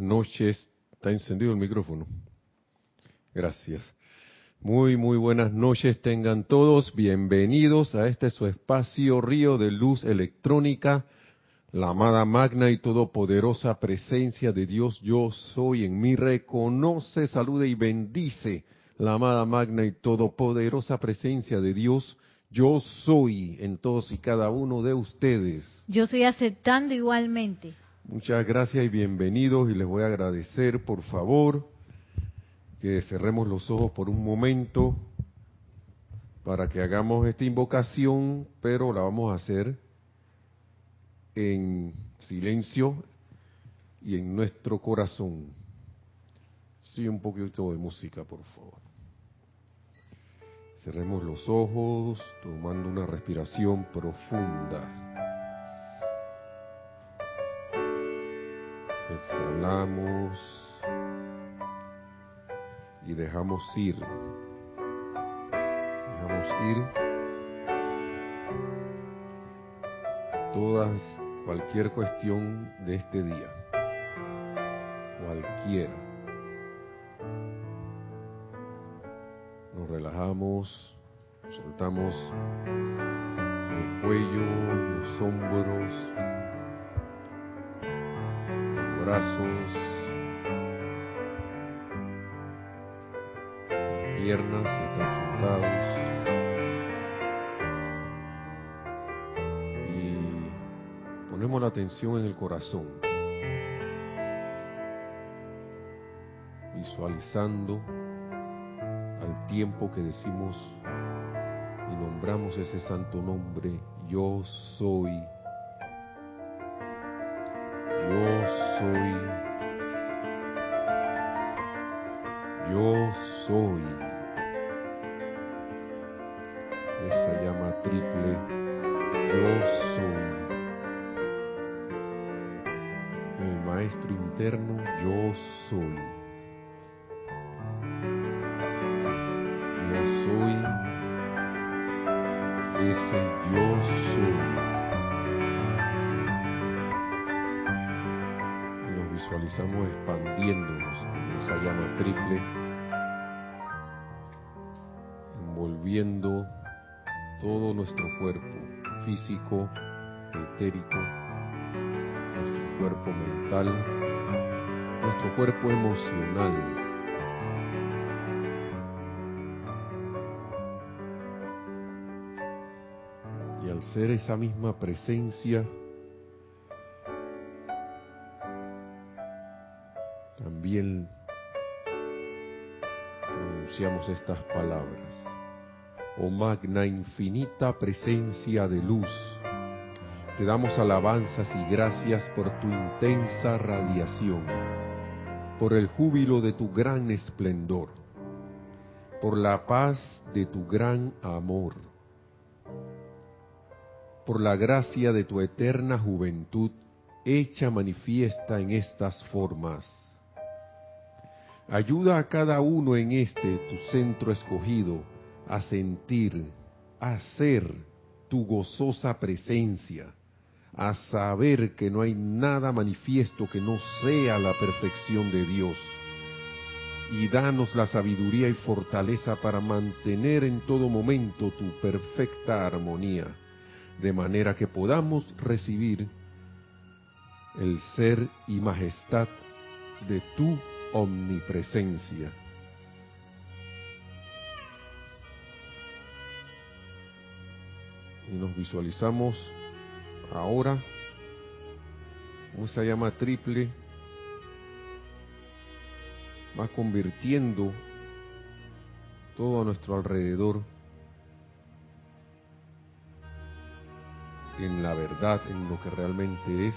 noches. Está encendido el micrófono. Gracias. Muy, muy buenas noches tengan todos. Bienvenidos a este su espacio Río de Luz Electrónica, la amada magna y todopoderosa presencia de Dios yo soy en mí. Reconoce, salude y bendice la amada magna y todopoderosa presencia de Dios yo soy en todos y cada uno de ustedes. Yo estoy aceptando igualmente. Muchas gracias y bienvenidos y les voy a agradecer por favor que cerremos los ojos por un momento para que hagamos esta invocación, pero la vamos a hacer en silencio y en nuestro corazón. Sí, un poquito de música, por favor. Cerremos los ojos, tomando una respiración profunda. Exhalamos y dejamos ir. Dejamos ir todas, cualquier cuestión de este día. Cualquiera. Nos relajamos, soltamos el cuello, los hombros, brazos, piernas están sentados. Y ponemos la atención en el corazón, visualizando al tiempo que decimos y nombramos ese santo nombre, yo soy soy. Yo soy. Esa llama triple. Yo soy. El maestro interno, yo soy. Envolviendo todo nuestro cuerpo físico, etérico, nuestro cuerpo mental, nuestro cuerpo emocional. Y al ser esa misma presencia, estas palabras. Oh magna infinita presencia de luz, te damos alabanzas y gracias por tu intensa radiación, por el júbilo de tu gran esplendor, por la paz de tu gran amor, por la gracia de tu eterna juventud hecha manifiesta en estas formas Ayuda a cada uno en este, tu centro escogido, a sentir, a ser tu gozosa presencia, a saber que no hay nada manifiesto que no sea la perfección de Dios. Y danos la sabiduría y fortaleza para mantener en todo momento tu perfecta armonía, de manera que podamos recibir el ser y majestad de tu omnipresencia. Y nos visualizamos ahora como esa llama triple va convirtiendo todo a nuestro alrededor en la verdad, en lo que realmente es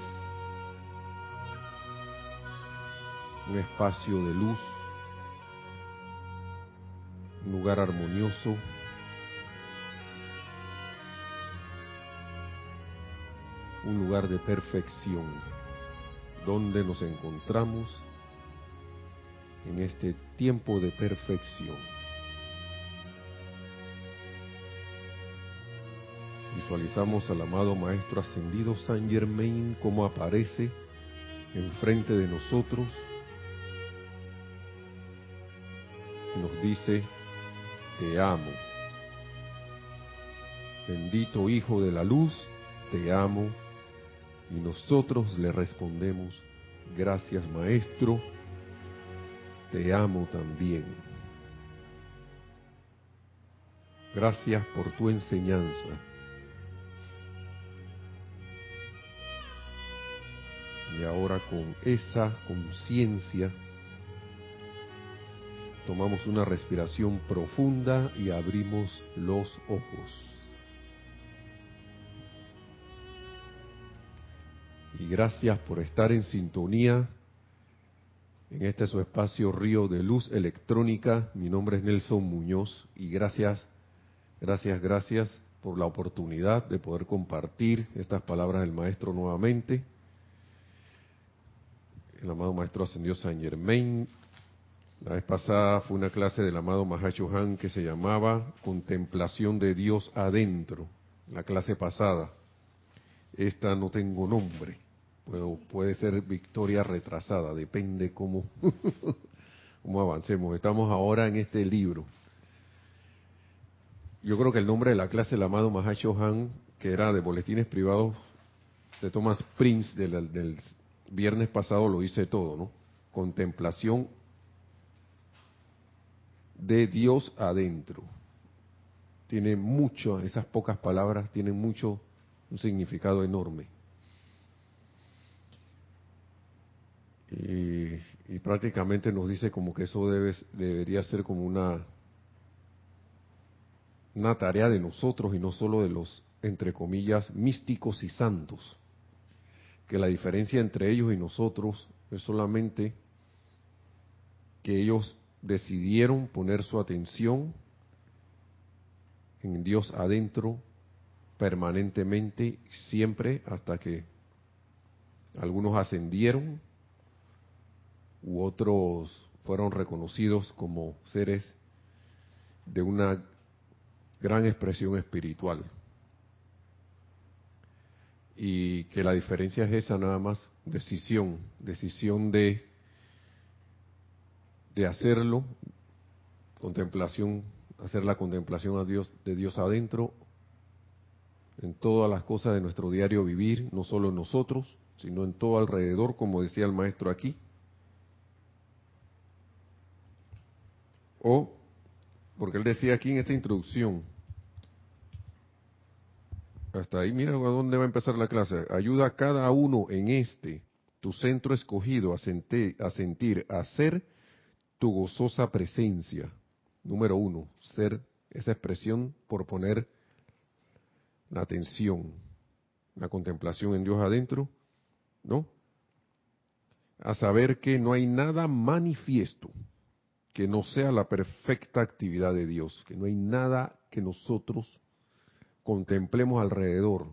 un espacio de luz, un lugar armonioso, un lugar de perfección, donde nos encontramos en este tiempo de perfección. Visualizamos al amado Maestro Ascendido San Germain como aparece enfrente de nosotros nos dice, te amo. Bendito Hijo de la Luz, te amo. Y nosotros le respondemos, gracias Maestro, te amo también. Gracias por tu enseñanza. Y ahora con esa conciencia tomamos una respiración profunda y abrimos los ojos. Y gracias por estar en sintonía en este su espacio Río de Luz Electrónica. Mi nombre es Nelson Muñoz y gracias, gracias, gracias por la oportunidad de poder compartir estas palabras del Maestro nuevamente. El amado Maestro ascendió San Germain. La vez pasada fue una clase del amado Mahacho Han que se llamaba Contemplación de Dios adentro. La clase pasada. Esta no tengo nombre puede ser victoria retrasada, depende cómo, cómo avancemos. Estamos ahora en este libro. Yo creo que el nombre de la clase, el amado Mahacho Han, que era de boletines privados de Thomas Prince del, del viernes pasado, lo hice todo, ¿no? Contemplación de Dios adentro. Tiene mucho, esas pocas palabras tienen mucho, un significado enorme. Y, prácticamente nos dice como que eso debe, debería ser como una, una tarea de nosotros y no solo de los, entre comillas, místicos y santos. Que la diferencia entre ellos y nosotros es solamente que ellos decidieron poner su atención en Dios adentro permanentemente, siempre hasta que algunos ascendieron u otros fueron reconocidos como seres de una gran expresión espiritual. Y que la diferencia es esa nada más, decisión, decisión de, de hacerlo, contemplación, hacer la contemplación a Dios, de Dios adentro, en todas las cosas de nuestro diario vivir, no solo en nosotros, sino en todo alrededor, como decía el maestro aquí, O, porque él decía aquí en esta introducción, hasta ahí, mira a dónde va a empezar la clase. Ayuda a cada uno en este, tu centro escogido, a, a sentir, a ser tu gozosa presencia. Número uno, ser esa expresión por poner la atención, la contemplación en Dios adentro, ¿no? A saber que no hay nada manifiesto que no sea la perfecta actividad de Dios, que no hay nada que nosotros contemplemos alrededor,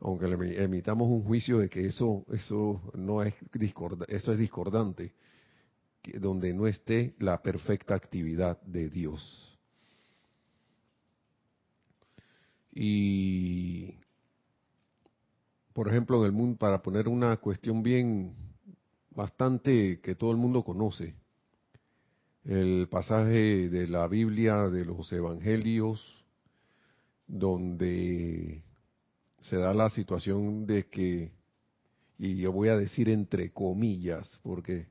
aunque le emitamos un juicio de que eso eso no es eso es discordante, donde no esté la perfecta actividad de Dios. Y por ejemplo, en el mundo para poner una cuestión bien bastante que todo el mundo conoce, el pasaje de la Biblia, de los Evangelios, donde se da la situación de que, y yo voy a decir entre comillas, porque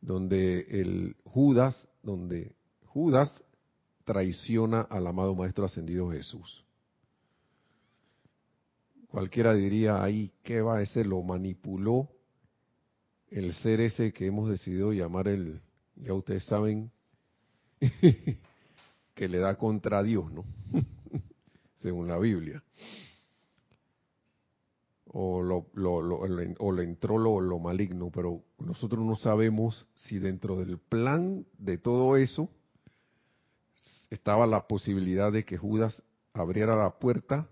donde el Judas, donde Judas traiciona al amado Maestro Ascendido Jesús. Cualquiera diría ahí, ¿qué va a ser? Lo manipuló el ser ese que hemos decidido llamar el, ya ustedes saben que le da contra Dios, ¿no? Según la Biblia. O, lo, o le entró lo, lo maligno, pero nosotros no sabemos si dentro del plan de todo eso estaba la posibilidad de que Judas abriera la puerta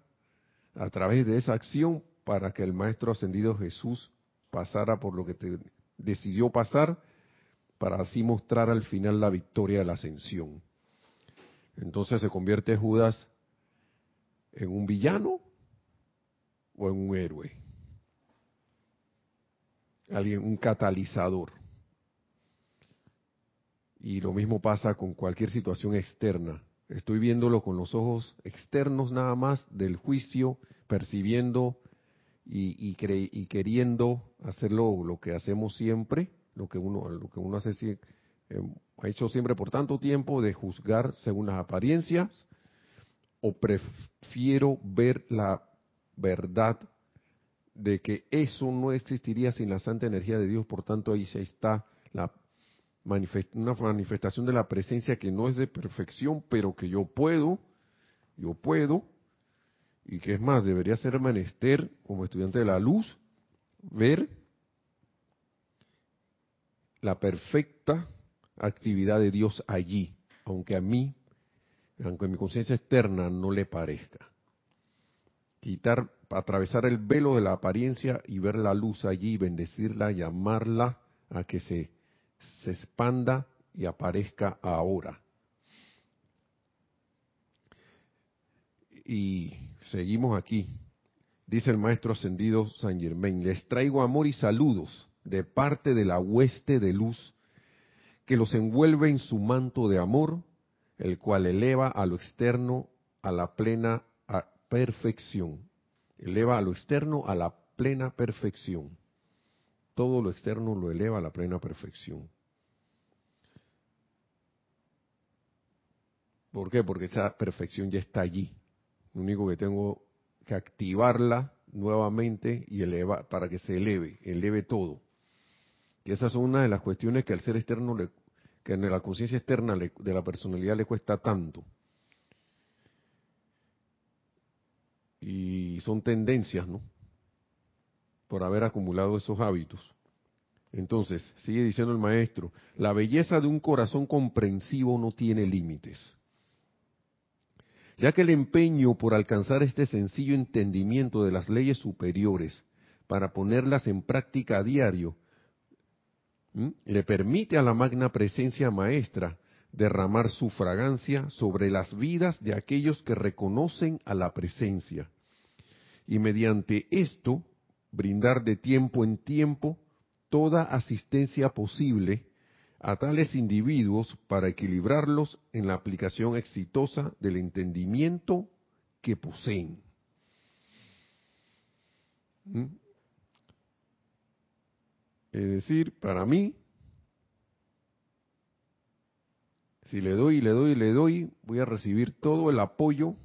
a través de esa acción para que el Maestro Ascendido Jesús pasara por lo que decidió pasar para así mostrar al final la victoria de la ascensión. Entonces se convierte Judas en un villano o en un héroe. alguien, un catalizador. Y lo mismo pasa con cualquier situación externa. Estoy viéndolo con los ojos externos nada más del juicio, percibiendo y, y, queriendo hacerlo lo que hacemos siempre, lo que uno, lo que uno hace, eh, ha hecho siempre por tanto tiempo de juzgar según las apariencias, o prefiero ver la verdad de que eso no existiría sin la santa energía de Dios, por tanto ahí está la una manifestación de la presencia que no es de perfección, pero que yo puedo, yo puedo, y que es más, debería ser menester como estudiante de la luz, ver la perfecta actividad de Dios allí, aunque a mí, aunque a mi conciencia externa no le parezca. Quitar, atravesar el velo de la apariencia y ver la luz allí, bendecirla, llamarla a que se se expanda y aparezca ahora. Y seguimos aquí. Dice el maestro ascendido San Germain, les traigo amor y saludos de parte de la hueste de luz que los envuelve en su manto de amor, el cual eleva a lo externo a la plena perfección. Eleva a lo externo a la plena perfección todo lo externo lo eleva a la plena perfección. ¿Por qué? Porque esa perfección ya está allí. Lo único que tengo que activarla nuevamente y eleva para que se eleve, eleve todo. Y esas son una de las cuestiones que al ser externo, le, que en la conciencia externa de la personalidad le cuesta tanto. Y son tendencias, ¿no? por haber acumulado esos hábitos. Entonces, sigue diciendo el maestro, la belleza de un corazón comprensivo no tiene límites. Ya que el empeño por alcanzar este sencillo entendimiento de las leyes superiores para ponerlas en práctica a diario, le permite a la magna presencia maestra derramar su fragancia sobre las vidas de aquellos que reconocen a la presencia. Y mediante esto brindar de tiempo en tiempo toda asistencia posible a tales individuos para equilibrarlos en la aplicación exitosa del entendimiento que poseen. ¿Mm? Es decir, para mí, si le doy, le doy, le doy, voy a recibir todo el apoyo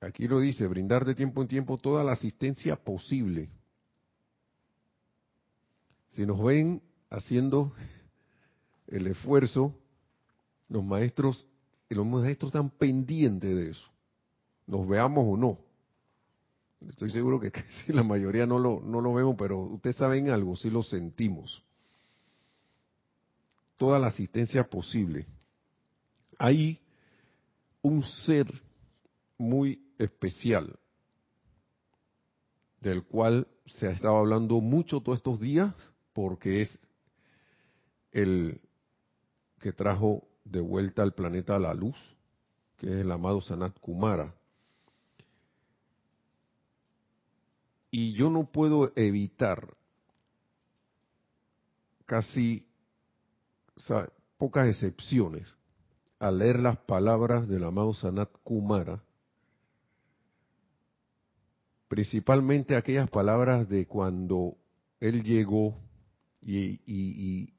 Aquí lo dice, brindar de tiempo en tiempo toda la asistencia posible. Si nos ven haciendo el esfuerzo, los maestros, los maestros están pendientes de eso, nos veamos o no. Estoy seguro que casi la mayoría no lo, no lo vemos, pero ustedes saben algo, sí lo sentimos. Toda la asistencia posible. Hay un ser muy especial, del cual se ha estado hablando mucho todos estos días, porque es el que trajo de vuelta al planeta la luz, que es el amado Sanat Kumara. Y yo no puedo evitar casi pocas excepciones al leer las palabras del amado Sanat Kumara principalmente aquellas palabras de cuando él llegó y,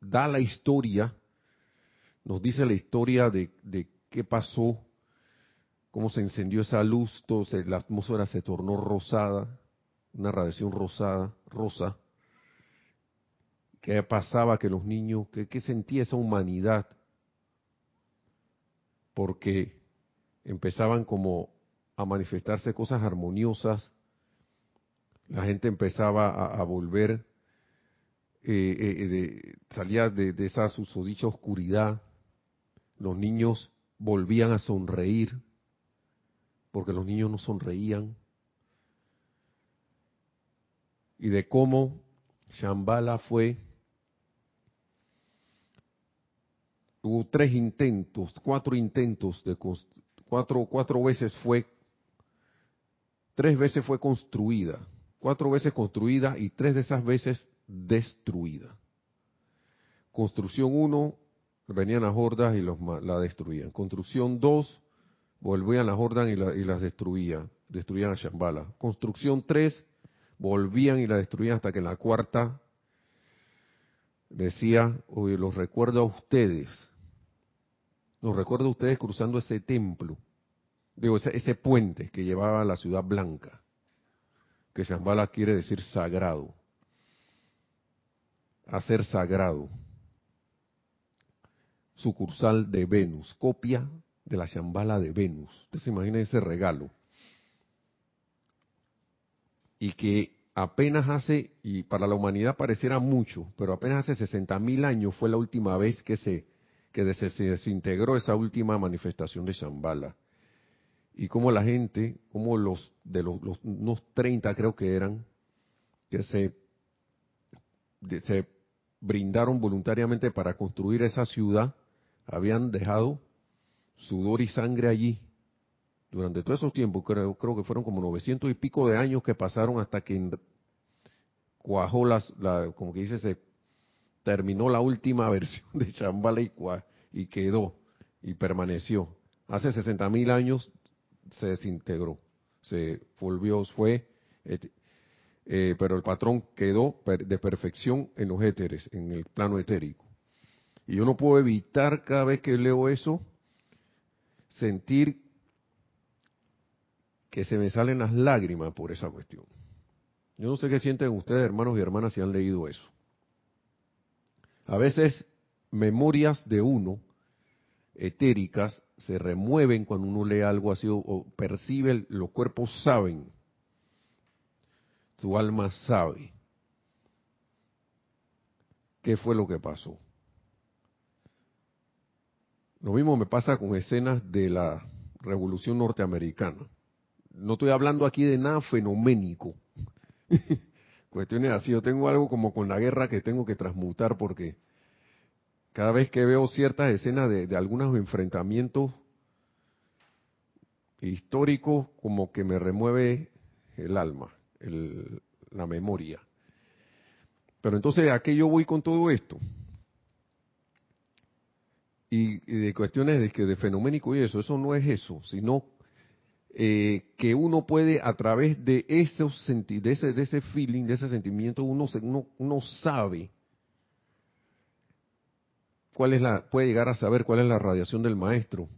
da la historia, nos dice la historia de, qué pasó, cómo se encendió esa luz, todo la atmósfera se tornó rosada, una radiación rosada, rosa, qué pasaba que los niños, qué sentía esa humanidad, porque empezaban como a manifestarse cosas armoniosas, la gente empezaba a, volver, eh, eh, de, salía de, esa susodicha oscuridad, los niños volvían a sonreír, porque los niños no sonreían, y de cómo Shambhala fue, hubo tres intentos, cuatro intentos de cuatro, cuatro veces fue tres veces fue construida, cuatro veces construida y tres de esas veces destruida. Construcción 1, venían las hordas y la destruían. Construcción 2, volvían las hordas y, y, las destruían, destruían a Shambhala. Construcción 3, volvían y la destruían hasta que en la cuarta decía, oye, los recuerdo a ustedes, los recuerdo a ustedes cruzando ese templo, digo, ese, puente que llevaba a la ciudad blanca, que Shambhala quiere decir sagrado, hacer sagrado, sucursal de Venus, copia de la Shambhala de Venus. Usted se imagina ese regalo. Y que apenas hace, y para la humanidad pareciera mucho, pero apenas hace 60 mil años fue la última vez que se, que se desintegró esa última manifestación de Shambhala. Y como la gente, como los de los, unos 30 creo que eran, que se, brindaron voluntariamente para construir esa ciudad, habían dejado sudor y sangre allí durante todos esos tiempos, creo, que fueron como 900 y pico de años que pasaron hasta que cuajó las, la, como que dice, se terminó la última versión de Chambala y, y quedó y permaneció. Hace 60 mil años se desintegró, se volvió, fue, eh, pero el patrón quedó de perfección en los éteres, en el plano etérico. Y yo no puedo evitar cada vez que leo eso, sentir que se me salen las lágrimas por esa cuestión. Yo no sé qué sienten ustedes, hermanos y hermanas, si han leído eso. A veces memorias de uno, etéricas, se remueven cuando uno lee algo así o, percibe, los cuerpos saben, su alma sabe qué fue lo que pasó. Lo mismo me pasa con escenas de la Revolución Norteamericana. No estoy hablando aquí de nada fenoménico. Cuestiones así, yo tengo algo como con la guerra que tengo que transmutar porque cada vez que veo ciertas escenas de, algunos enfrentamientos históricos, como que me remueve el alma, la memoria. Pero entonces, ¿a qué yo voy con todo esto? y, de cuestiones de, que de fenoménico y eso, eso no es eso, sino eh, que uno puede a través de, esos de, ese, de ese feeling, de ese sentimiento, uno, uno, uno sabe cuál es la, puede llegar a saber cuál es la radiación del maestro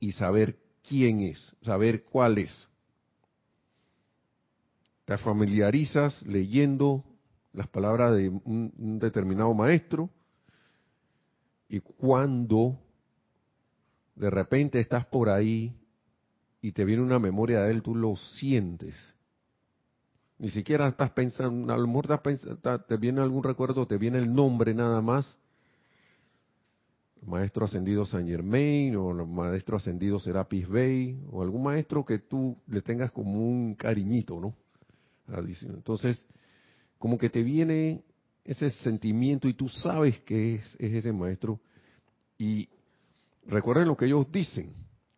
y saber quién es, saber cuál es. Te familiarizas leyendo las palabras de un determinado maestro y cuando de repente estás por ahí y te viene una memoria de él, tú lo sientes. Ni siquiera estás pensando, a lo mejor te viene algún recuerdo, te viene el nombre nada más. Maestro ascendido San Germain o maestro ascendido Serapis Bey o algún maestro que tú le tengas como un cariñito, ¿no? Entonces, como que te viene ese sentimiento y tú sabes que es, ese maestro. Y recuerden lo que ellos dicen,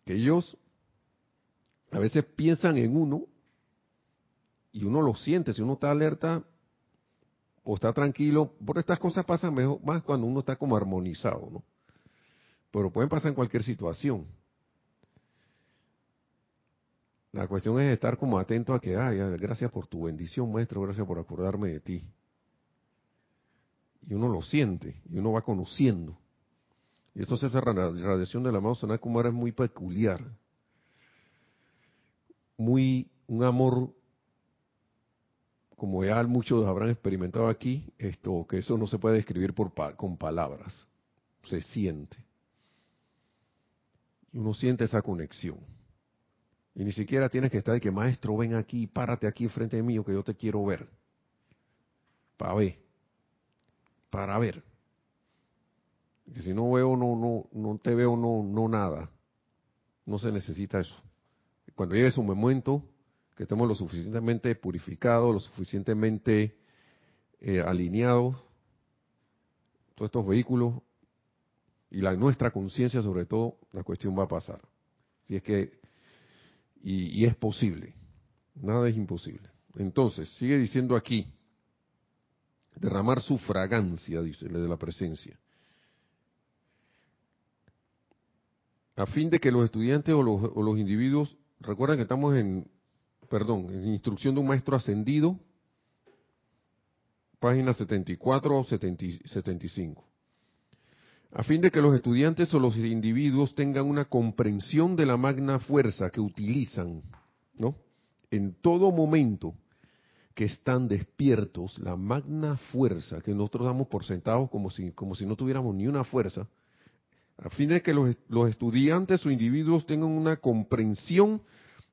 que ellos a veces piensan en uno y uno lo siente, si uno está alerta o está tranquilo, por estas cosas pasan mejor, más cuando uno está como armonizado, ¿no? Pero pueden pasar en cualquier situación. La cuestión es estar como atento a que, ay, gracias por tu bendición, maestro, gracias por acordarme de ti y uno lo siente y uno va conociendo. Y entonces esa radiación del amado Kumara es muy peculiar, muy un amor como ya muchos habrán experimentado aquí, esto que eso no se puede describir con palabras, se siente. Uno siente esa conexión. Y ni siquiera tienes que estar de que maestro ven aquí, párate aquí frente de mí, que yo te quiero ver. Para ver para ver. Que si no veo, no, no, no te veo, no, no nada. No se necesita eso. Cuando llegue su momento, que estemos lo suficientemente purificados, lo suficientemente eh, alineados, todos estos vehículos y la nuestra conciencia sobre todo, la cuestión va a pasar. Si es que, y, es posible. Nada es imposible. Entonces, sigue diciendo aquí, derramar su fragancia, dice, de la presencia. A fin de que los estudiantes o los, o los individuos, recuerden que estamos en, perdón, instrucción de un maestro ascendido, página 74 o 75 a fin de que los estudiantes o los individuos tengan una comprensión de la magna fuerza que utilizan, ¿no? En todo momento que están despiertos, la magna fuerza que nosotros damos por sentados como si, como si no tuviéramos ni una fuerza, a fin de que los, los estudiantes o individuos tengan una comprensión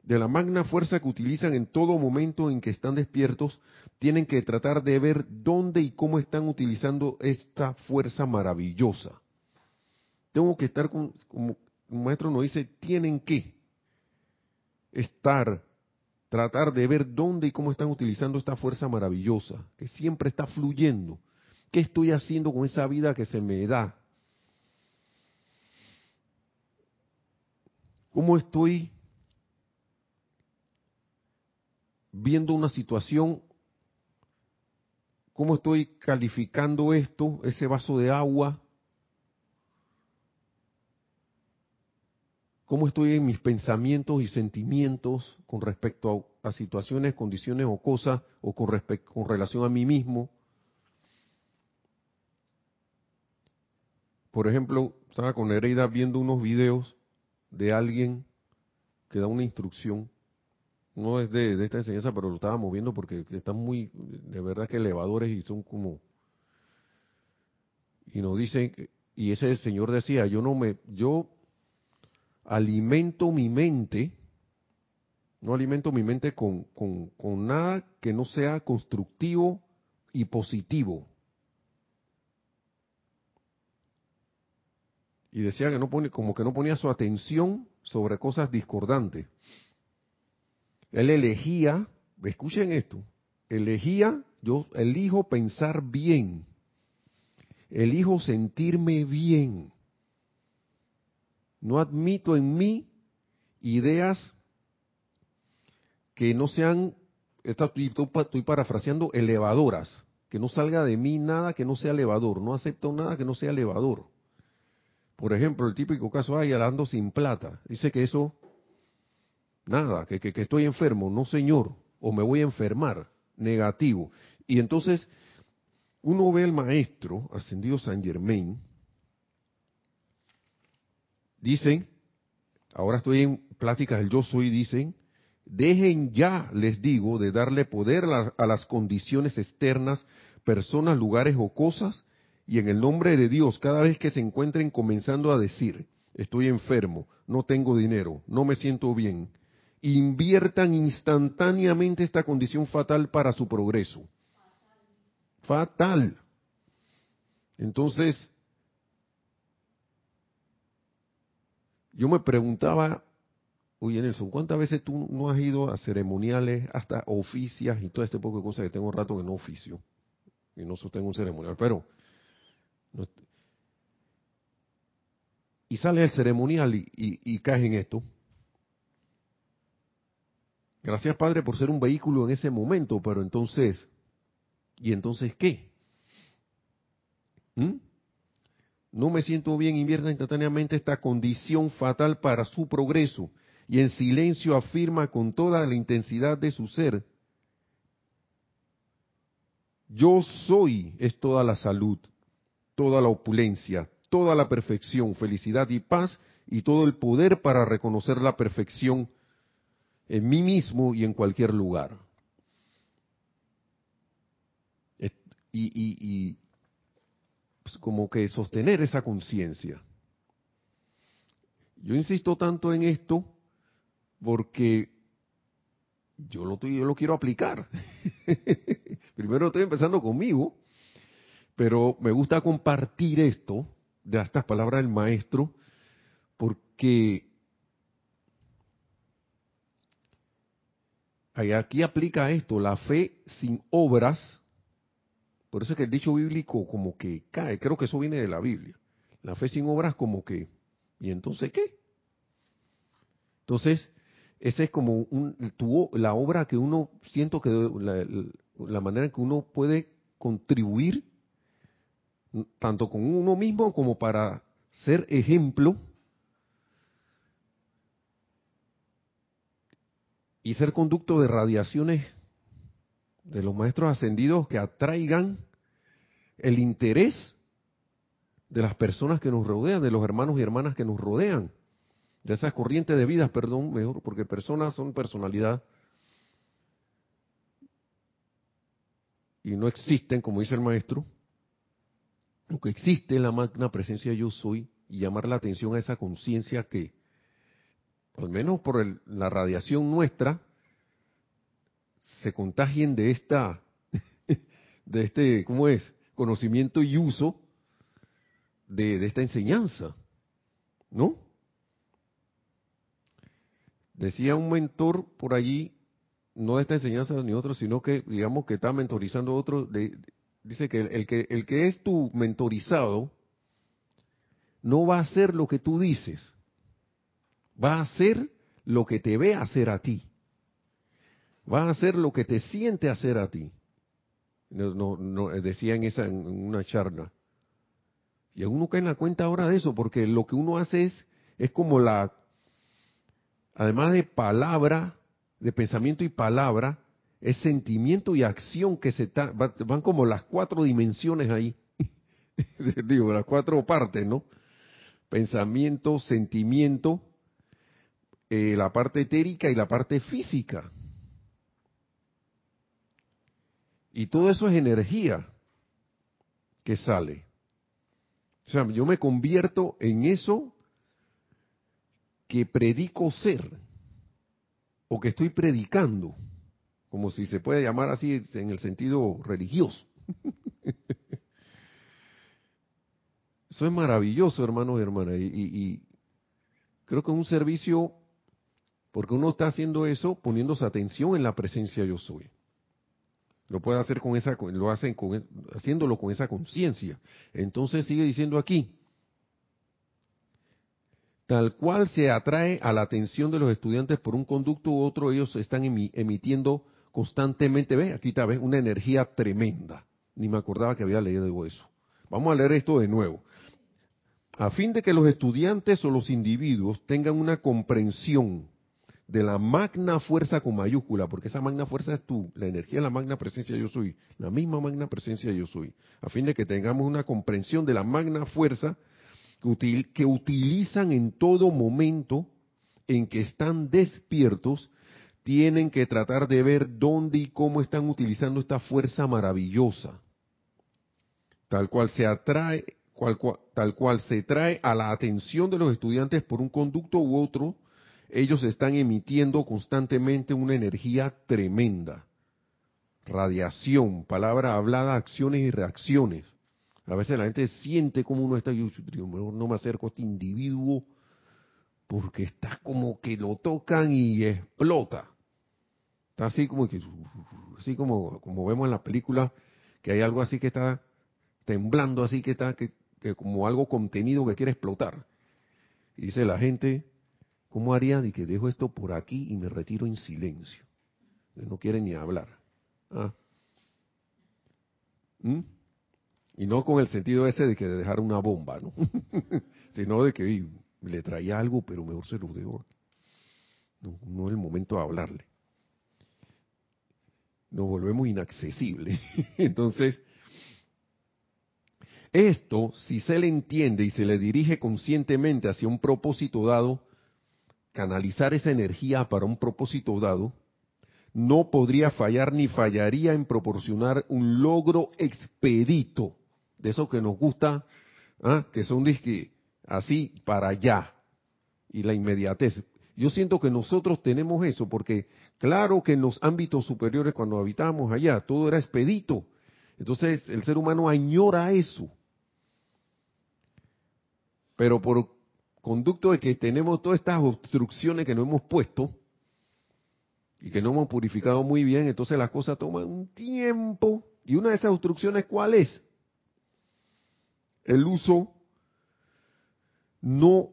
de la magna fuerza que utilizan en todo momento en que están despiertos, tienen que tratar de ver dónde y cómo están utilizando esta fuerza maravillosa. Tengo que estar, como un maestro nos dice, tienen que estar, tratar de ver dónde y cómo están utilizando esta fuerza maravillosa, que siempre está fluyendo. ¿Qué estoy haciendo con esa vida que se me da? ¿Cómo estoy viendo una situación? ¿Cómo estoy calificando esto, ese vaso de agua? cómo estoy en mis pensamientos y sentimientos con respecto a, situaciones, condiciones o cosas, o con, con relación a mí mismo. Por ejemplo, estaba con Nereida viendo unos videos de alguien que da una instrucción. No es de, de esta enseñanza, pero lo estábamos viendo porque están muy, de verdad que elevadores y son como... Y nos dicen, y ese señor decía, yo no me, yo alimento mi mente, no alimento mi mente con, con, nada que no sea constructivo y positivo. Y decía que no pone, como que no ponía su atención sobre cosas discordantes. Él elegía, escuchen esto, elegía, yo elijo pensar bien, elijo sentirme bien, no admito en mí ideas que no sean, estoy, estoy parafraseando, elevadoras, que no salga de mí nada que no sea elevador, no acepto nada que no sea elevador. Por ejemplo, el típico caso, ay, ando sin plata. Dice que eso, nada, que, que, estoy enfermo, no señor, o me voy a enfermar, negativo. Y entonces, uno ve al maestro, ascendido San Germain, Dicen, ahora estoy en pláticas del yo soy, dicen, dejen ya, les digo, de darle poder a, las condiciones externas, personas, lugares o cosas, y en el nombre de Dios, cada vez que se encuentren comenzando a decir, estoy enfermo, no tengo dinero, no me siento bien, inviertan instantáneamente esta condición fatal para su progreso. Fatal. Entonces, yo me preguntaba, oye Nelson, ¿cuántas veces tú no has ido a ceremoniales, hasta oficias y todo este poco de cosas que tengo un rato que no oficio? Y no sostengo un ceremonial, pero... y sale el ceremonial y, y, caes en esto. Gracias Padre por ser un vehículo en ese momento, pero entonces, ¿y entonces qué? ¿Mm? no me siento bien, invierta instantáneamente esta condición fatal para su progreso y en silencio afirma con toda la intensidad de su ser, yo soy es toda la salud, toda la opulencia, toda la perfección, felicidad y paz y todo el poder para reconocer la perfección en mí mismo y en cualquier lugar. Y, y, pues, como que sostener esa conciencia. Yo insisto tanto en esto porque yo lo, yo lo quiero aplicar. Primero estoy empezando conmigo, pero me gusta compartir esto, de estas palabras del maestro, porque aquí aplica esto, la fe sin obras por eso es que el dicho bíblico como que cae, creo que eso viene de la Biblia. La fe sin obras como que, ¿y entonces qué? Entonces, esa es como un, la obra que uno, siento que la, la manera en que uno puede contribuir tanto con uno mismo como para ser ejemplo y ser conducto de radiaciones de los maestros ascendidos que atraigan el interés de las personas que nos rodean, de los hermanos y hermanas que nos rodean, de esas corrientes de vida, perdón, mejor, porque personas son personalidad y no existen, como dice el maestro, lo que existe en la magna presencia yo soy y llamar la atención a esa conciencia que, al menos por la radiación nuestra, se contagien de esta, de este, ¿cómo es? Conocimiento y uso de, esta enseñanza, ¿no? Decía un mentor por allí, no de esta enseñanza ni otro, sino que digamos que está mentorizando a otro, dice que el, que el que es tu mentorizado no va a hacer lo que tú dices, va a hacer lo que te ve hacer a ti, va a hacer lo que te siente hacer a ti. No, no, decía en esa en una charla. Y uno cae en la cuenta ahora de eso, porque lo que uno hace es, es como la, además de palabra, de pensamiento y palabra, es sentimiento y acción que se van como las cuatro dimensiones ahí. Digo, las cuatro partes, ¿no? Pensamiento, sentimiento, eh, la parte etérica y la parte física. Y todo eso es energía que sale. O sea, yo me convierto en eso que predico ser o que estoy predicando como si se puede llamar así en el sentido religioso. Eso es maravilloso, hermanos y hermanas, y, creo que es un servicio, porque uno está haciendo eso poniéndose atención en la presencia yo soy. Lo puede hacer con esa, lo hacen con, haciéndolo con esa conciencia. Entonces sigue diciendo aquí, tal cual se atrae a la atención de los estudiantes por un conducto u otro, ellos están emitiendo constantemente, ve, aquí está, ve, una energía tremenda. Ni me acordaba que había leído eso. Vamos a leer esto de nuevo. A fin de que los estudiantes o los individuos tengan una comprensión de la magna fuerza con mayúscula, porque esa magna fuerza es tú, la energía de la magna presencia yo soy, la misma magna presencia yo soy, a fin de que tengamos una comprensión de la magna fuerza que utilizan en todo momento en que están despiertos tienen que tratar de ver dónde y cómo están utilizando esta fuerza maravillosa, tal cual se atrae, tal cual se trae a la atención de los estudiantes por un conducto u otro, ellos están emitiendo constantemente una energía tremenda. Radiación, palabra hablada, acciones y reacciones. A veces la gente siente como uno está, yo, mejor no me acerco a este individuo porque está como que lo tocan y explota. Está así como que, así como, como vemos en la película, que hay algo así que está temblando, así que está, que, como algo contenido que quiere explotar. Y dice la gente, ¿cómo haría de que dejo esto por aquí y me retiro en silencio? No quiere ni hablar. ¿Ah? ¿Mm? Y no con el sentido ese de que de dejar una bomba, ¿no? Sino de que le traía algo, pero mejor se lo dejo. No, no es el momento de hablarle nos volvemos inaccesibles. Entonces, esto, si se le entiende y se le dirige conscientemente hacia un propósito dado, canalizar esa energía para un propósito dado, no podría fallar ni fallaría en proporcionar un logro expedito, de eso que nos gusta, ¿ah? que son así para allá, y la inmediatez. Yo siento que nosotros tenemos eso, porque claro que en los ámbitos superiores, cuando habitábamos allá, todo era expedito. Entonces el ser humano añora eso. Pero por conducto de que tenemos todas estas obstrucciones que nos hemos puesto y que no hemos purificado muy bien, entonces las cosas toman un tiempo. Y una de esas obstrucciones, ¿cuál es? El uso no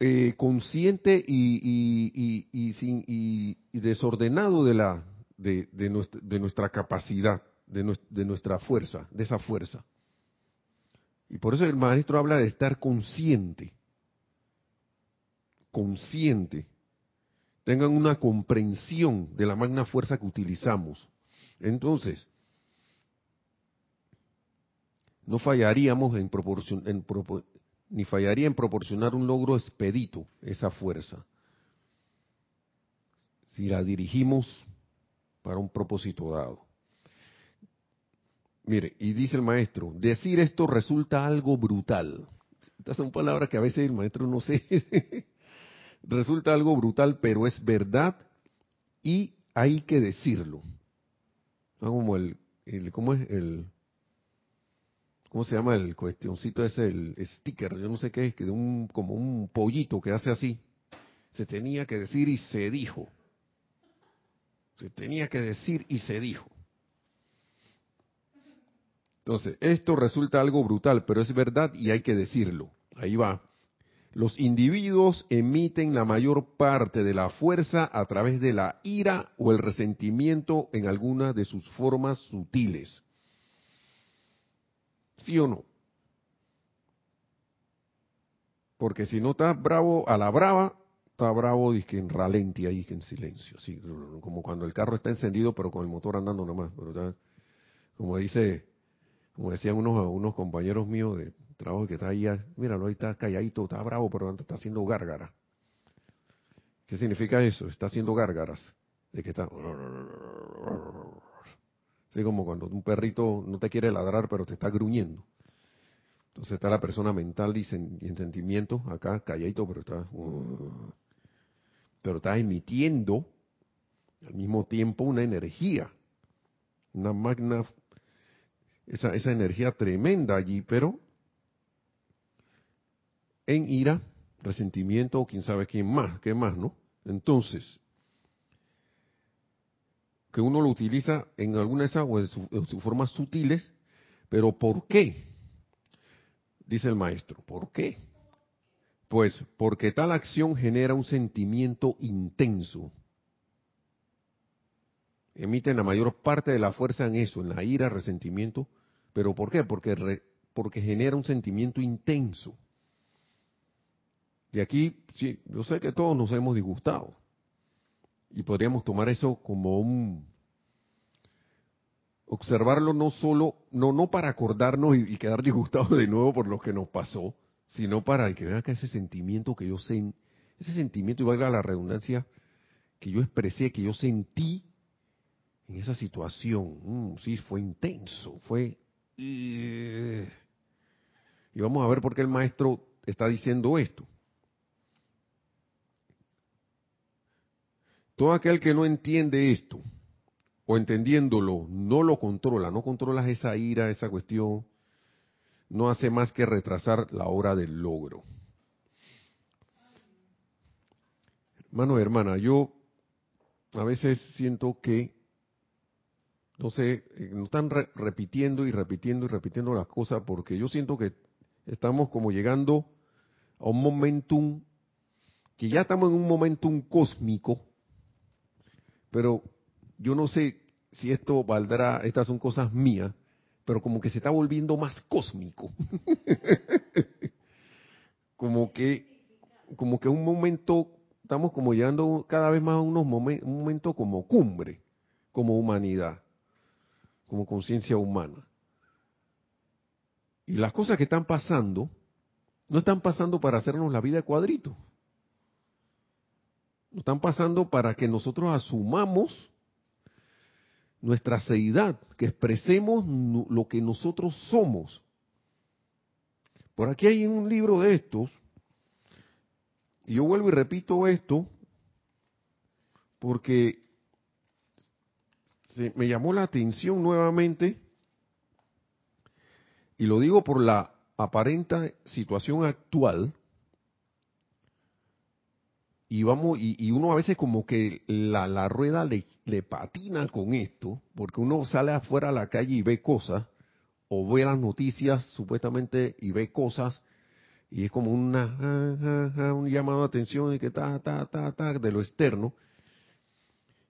eh, consciente y, y, sin, y, desordenado de, la, de, de, nuestra, de nuestra capacidad, de nuestra fuerza, de esa fuerza. Y por eso el maestro habla de estar consciente, consciente, tengan una comprensión de la magna fuerza que utilizamos. Entonces, no fallaríamos en, proporción, en, ni fallaría en proporcionar un logro expedito, esa fuerza, si la dirigimos para un propósito dado. Mire, y dice el maestro, decir esto resulta algo brutal. Estas son palabras que a veces el maestro no sé. resulta algo brutal, pero es verdad y hay que decirlo. Como el, ¿cómo es el ¿cómo se llama el cuestioncito ese, el sticker? Yo no sé qué es, que de un, como un pollito que hace así. Se tenía que decir y se dijo. Se tenía que decir y se dijo. Entonces, esto resulta algo brutal, pero es verdad y hay que decirlo. Ahí va. Los individuos emiten la mayor parte de la fuerza a través de la ira o el resentimiento en alguna de sus formas sutiles. ¿Sí o no? Porque si no estás bravo a la brava, está bravo que en ralenti ahí, en silencio, así, como cuando el carro está encendido pero con el motor andando nomás, pero como dice, como decían unos unos compañeros míos de trabajo que está ahí, míralo, ahí está calladito, está bravo, pero está haciendo gárgara. ¿Qué significa eso? Está haciendo gárgaras, de que está Así como cuando un perrito no te quiere ladrar, pero te está gruñendo. Entonces está la persona mental y, en sentimiento, acá calladito, pero está, pero está emitiendo al mismo tiempo una energía, una magna, esa, esa energía tremenda allí, pero en ira, resentimiento o quién sabe quién más, qué más, ¿no? Entonces, que uno lo utiliza en alguna de esas en, formas sutiles, pero ¿por qué? Dice el maestro, ¿por qué? Pues porque tal acción genera un sentimiento intenso. Emiten la mayor parte de la fuerza en eso, en la ira, resentimiento. ¿Pero por qué? Porque, porque genera un sentimiento intenso. Y aquí, sí, yo sé que todos nos hemos disgustado. Y podríamos tomar eso como un observarlo no solo, no, no para acordarnos y, quedar disgustados de nuevo por lo que nos pasó, sino para que vean que ese sentimiento que yo sé, ese sentimiento, y valga la redundancia, que yo expresé, que yo sentí en esa situación, mm, sí, fue intenso, fue... Eh, y vamos a ver por qué el maestro está diciendo esto. Todo aquel que no entiende esto, o entendiéndolo, no lo controla, no controlas esa ira, esa cuestión, no hace más que retrasar la hora del logro. Hermano hermana, yo a veces siento que, no sé, eh, nos están repitiendo y repitiendo y repitiendo las cosas porque yo siento que estamos como llegando a un momentum, que ya estamos en un momentum cósmico, pero yo no sé si esto valdrá, estas son cosas mías, pero como que se está volviendo más cósmico. como que, como que un momento, estamos como llegando cada vez más a unos momentos, un momento como cumbre, como humanidad, como conciencia humana. Y las cosas que están pasando, no están pasando para hacernos la vida cuadrito. No están pasando para que nosotros asumamos nuestra seidad, que expresemos lo que nosotros somos. Por aquí hay un libro de estos, y yo vuelvo y repito esto, porque me llamó la atención nuevamente, y lo digo por la aparente situación actual, y vamos y, uno a veces como que la, la rueda le, patina con esto porque uno sale afuera a la calle y ve cosas o ve las noticias supuestamente y ve cosas y es como una, un llamado de atención y que ta, ta, ta, ta, de lo externo.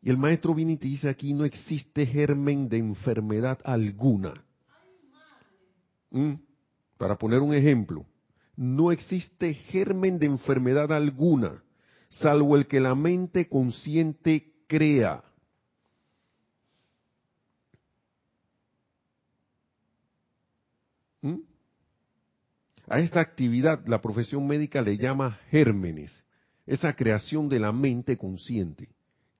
Y el maestro viene y te dice aquí, no existe germen de enfermedad alguna. ¿Mm? Para poner un ejemplo, no existe germen de enfermedad alguna, salvo el que la mente consciente crea. ¿Mm? A esta actividad la profesión médica le llama gérmenes, esa creación de la mente consciente.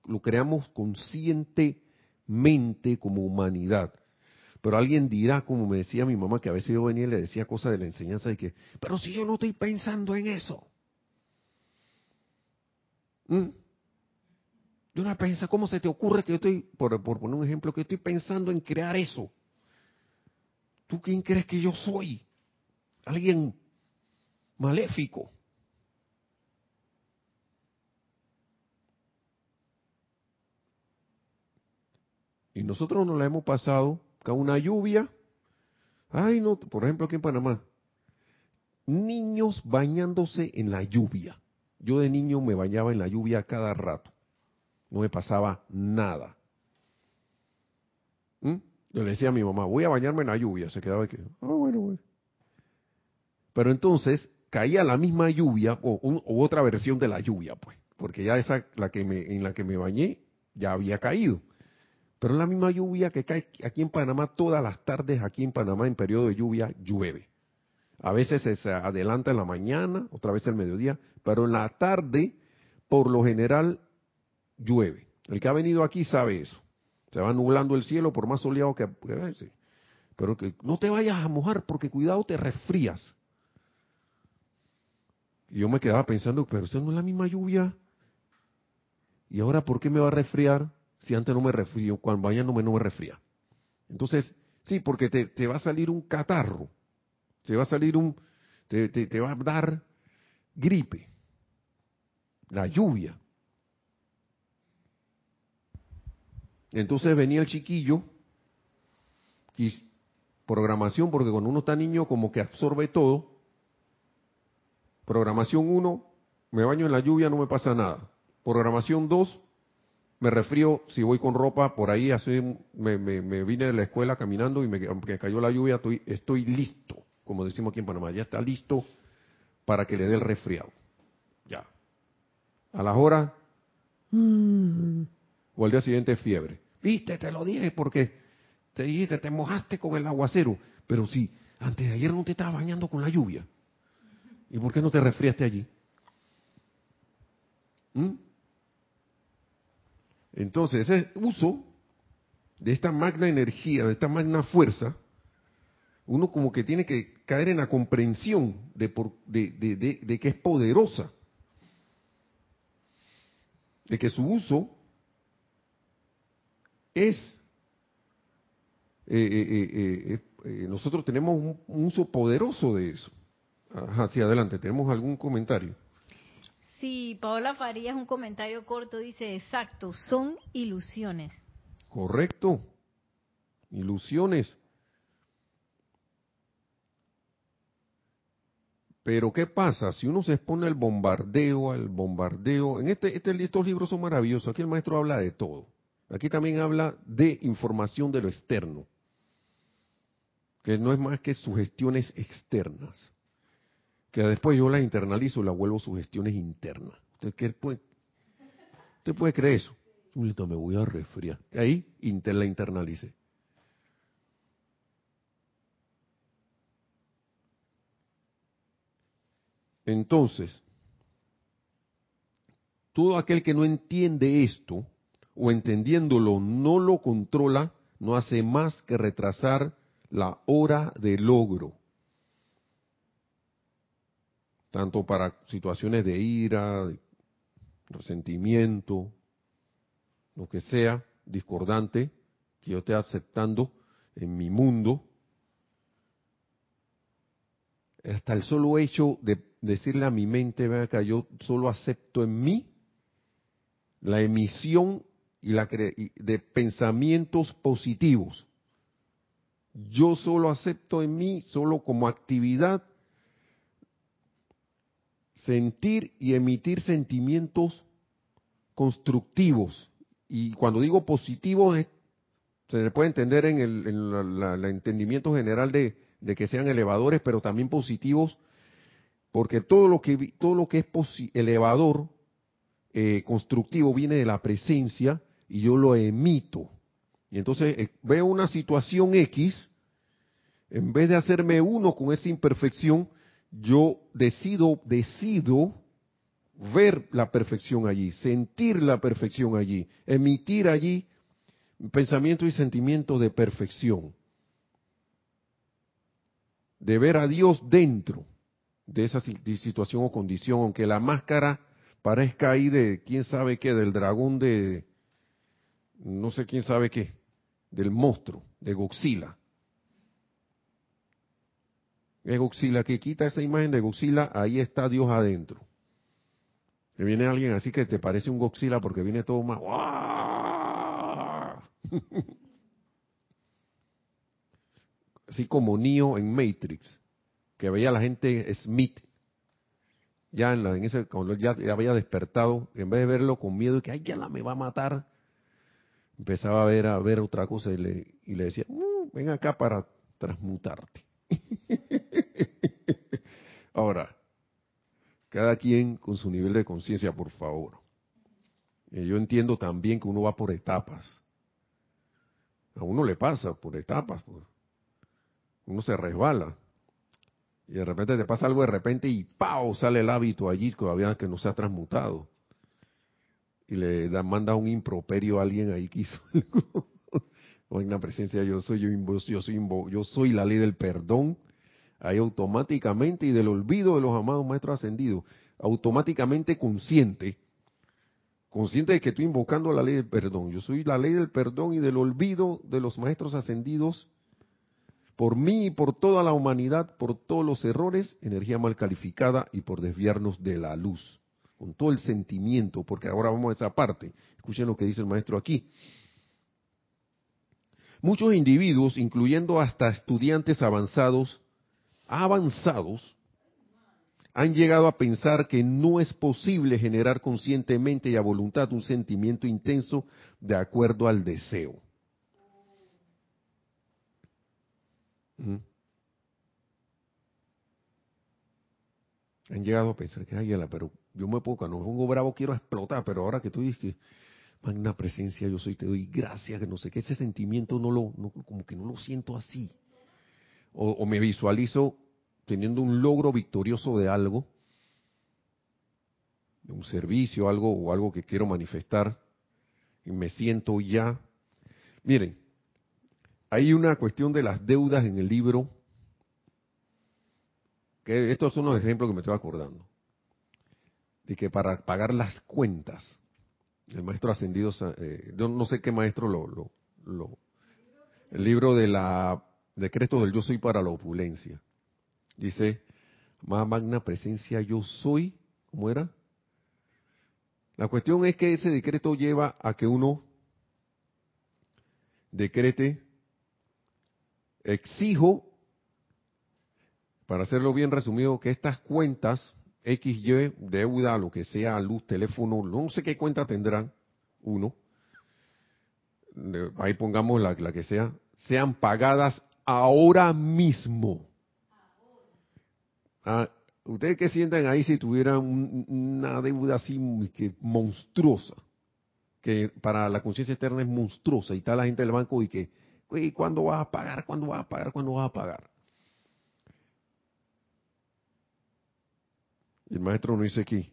Lo creamos conscientemente como humanidad. Pero alguien dirá, como me decía mi mamá, que a veces yo venía y le decía cosas de la enseñanza y que, pero si yo no estoy pensando en eso. ¿Mm? Yo no pienso, ¿cómo se te ocurre que yo estoy, por, por poner un ejemplo, que estoy pensando en crear eso? ¿Tú quién crees que yo soy? alguien maléfico. Y nosotros nos la hemos pasado con una lluvia. Ay, no, por ejemplo, aquí en Panamá. Niños bañándose en la lluvia. Yo de niño me bañaba en la lluvia cada rato. No me pasaba nada. ¿Mm? Yo le decía a mi mamá, voy a bañarme en la lluvia. Se quedaba aquí. Ah, bueno. Pero entonces caía la misma lluvia o, otra versión de la lluvia, pues, porque ya esa la que me, en la que me bañé ya había caído. Pero la misma lluvia que cae aquí en Panamá todas las tardes, aquí en Panamá en periodo de lluvia llueve. A veces se adelanta en la mañana, otra vez el mediodía, pero en la tarde, por lo general, llueve. El que ha venido aquí sabe eso. Se va nublando el cielo por más soleado que... Pero que no te vayas a mojar porque cuidado te resfrías. Y yo me quedaba pensando, pero eso no es la misma lluvia. ¿Y ahora por qué me va a resfriar si antes no me resfrío? Cuando vaya no me, no me resfría. Entonces, sí, porque te, te, va a salir un catarro. Te va a salir un... Te, te, te va a dar gripe. La lluvia. Entonces venía el chiquillo y programación, porque cuando uno está niño como que absorbe todo, Programación 1, me baño en la lluvia, no me pasa nada. Programación 2, me refrío si voy con ropa por ahí, así me, vine de la escuela caminando y me, cayó la lluvia, estoy, estoy listo, como decimos aquí en Panamá, ya está listo para que le dé el resfriado. Ya. A las horas, o al día siguiente fiebre. Viste, te lo dije porque te dijiste, te mojaste con el aguacero, pero si antes de ayer no te estabas bañando con la lluvia. ¿Y por qué no te resfriaste allí? ¿Mm? Entonces, ese uso de esta magna energía, de esta magna fuerza, uno como que tiene que caer en la comprensión de, de, que es poderosa, de que su uso es, eh, eh, eh, nosotros tenemos un uso poderoso de eso. Ajá, sí, adelante. ¿Tenemos algún comentario? Sí, Paola Farías, un comentario corto, dice, exacto, son ilusiones. Correcto, ilusiones. Pero ¿qué pasa? Si uno se expone al bombardeo, al bombardeo, en este, este, estos libros son maravillosos, aquí el maestro habla de todo. Aquí también habla de información de lo externo, que no es más que sugestiones externas que después yo las internalizo y las vuelvo sugestiones internas. ¿Usted, puede, ¿Usted puede creer eso? Me voy a resfriar. Ahí la internalice. Entonces, todo aquel que no entiende esto, o entendiéndolo no lo controla, no hace más que retrasar la hora de logro. Tanto para situaciones de ira, de resentimiento, lo que sea, discordante, que yo esté aceptando en mi mundo, hasta el solo hecho de decirle a mi mente, vea que yo solo acepto en mí la emisión y la de pensamientos positivos. Yo solo acepto en mí, solo como actividad, sentir y emitir sentimientos constructivos. Y cuando digo positivos, se le puede entender en el, entendimiento general de, que sean elevadores, pero también positivos, porque todo lo que, todo lo que es elevador, eh, constructivo, viene de la presencia y yo lo emito. Y entonces eh, veo una situación X, en vez de hacerme uno con esa imperfección, yo decido, decido ver la perfección allí, sentir la perfección allí, emitir allí pensamiento y sentimiento de perfección. De ver a Dios dentro de esa situación o condición, aunque la máscara parezca ahí de quién sabe qué, del dragón de no sé quién sabe qué, del monstruo, de Godzilla. Es Godzilla que quita esa imagen de Godzilla, ahí está Dios adentro. Que viene alguien así que te parece un Godzilla porque viene todo más. así como Neo en Matrix, que veía la gente Smith, ya en, la, en ese, cuando ya, había despertado, en vez de verlo con miedo y que ay ya la me va a matar, empezaba a ver a ver otra cosa y le, y le decía, uh, ven acá para transmutarte. Ahora, cada quien con su nivel de conciencia, por favor. Eh, yo entiendo también que uno va por etapas. A uno le pasa por etapas. Uno se resbala. Y de repente te pasa algo de repente y ¡pau! sale el hábito allí todavía que no se ha transmutado. Y le da, manda un improperio a alguien ahí que hizo o en la presencia yo soy, yo, yo, soy, yo soy la ley del perdón ahí automáticamente y del olvido de los amados maestros ascendidos, automáticamente consciente, consciente de que estoy invocando la ley del perdón. Yo soy la ley del perdón y del olvido de los maestros ascendidos por mí y por toda la humanidad, por todos los errores, energía mal calificada y por desviarnos de la luz, con todo el sentimiento, porque ahora vamos a esa parte. Escuchen lo que dice el maestro aquí. Muchos individuos, incluyendo hasta estudiantes avanzados, avanzados han llegado a pensar que no es posible generar conscientemente y a voluntad un sentimiento intenso de acuerdo al deseo. Han llegado a pensar que, ay, pero yo me pongo, cuando me pongo bravo quiero explotar, pero ahora que tú dices que, magna presencia, yo soy, te doy gracias, que no sé qué, ese sentimiento no lo, como que no lo siento así o, me visualizo teniendo un logro victorioso de algo, de un servicio, algo o algo que quiero manifestar, y me siento ya. Miren, hay una cuestión de las deudas en el libro, estos son los ejemplos que me estoy acordando, de que para pagar las cuentas, el maestro ascendido, eh, yo no sé qué maestro lo, lo, lo, el libro de la decreto del yo soy para la opulencia. Dice, más magna presencia yo soy, ¿cómo era? La cuestión es que ese decreto lleva a que uno decrete, exijo, para hacerlo bien resumido, que estas cuentas, XY, deuda, lo que sea, luz, teléfono, no sé qué cuenta tendrán, uno, ahí pongamos la, que sea, sean pagadas ahora mismo. Ah, ustedes que sientan ahí si tuvieran una deuda así que monstruosa, que para la conciencia externa es monstruosa y está la gente del banco y que, ¿cuándo vas a pagar? ¿Cuándo vas a pagar? ¿Cuándo vas a pagar? Y el maestro nos dice aquí,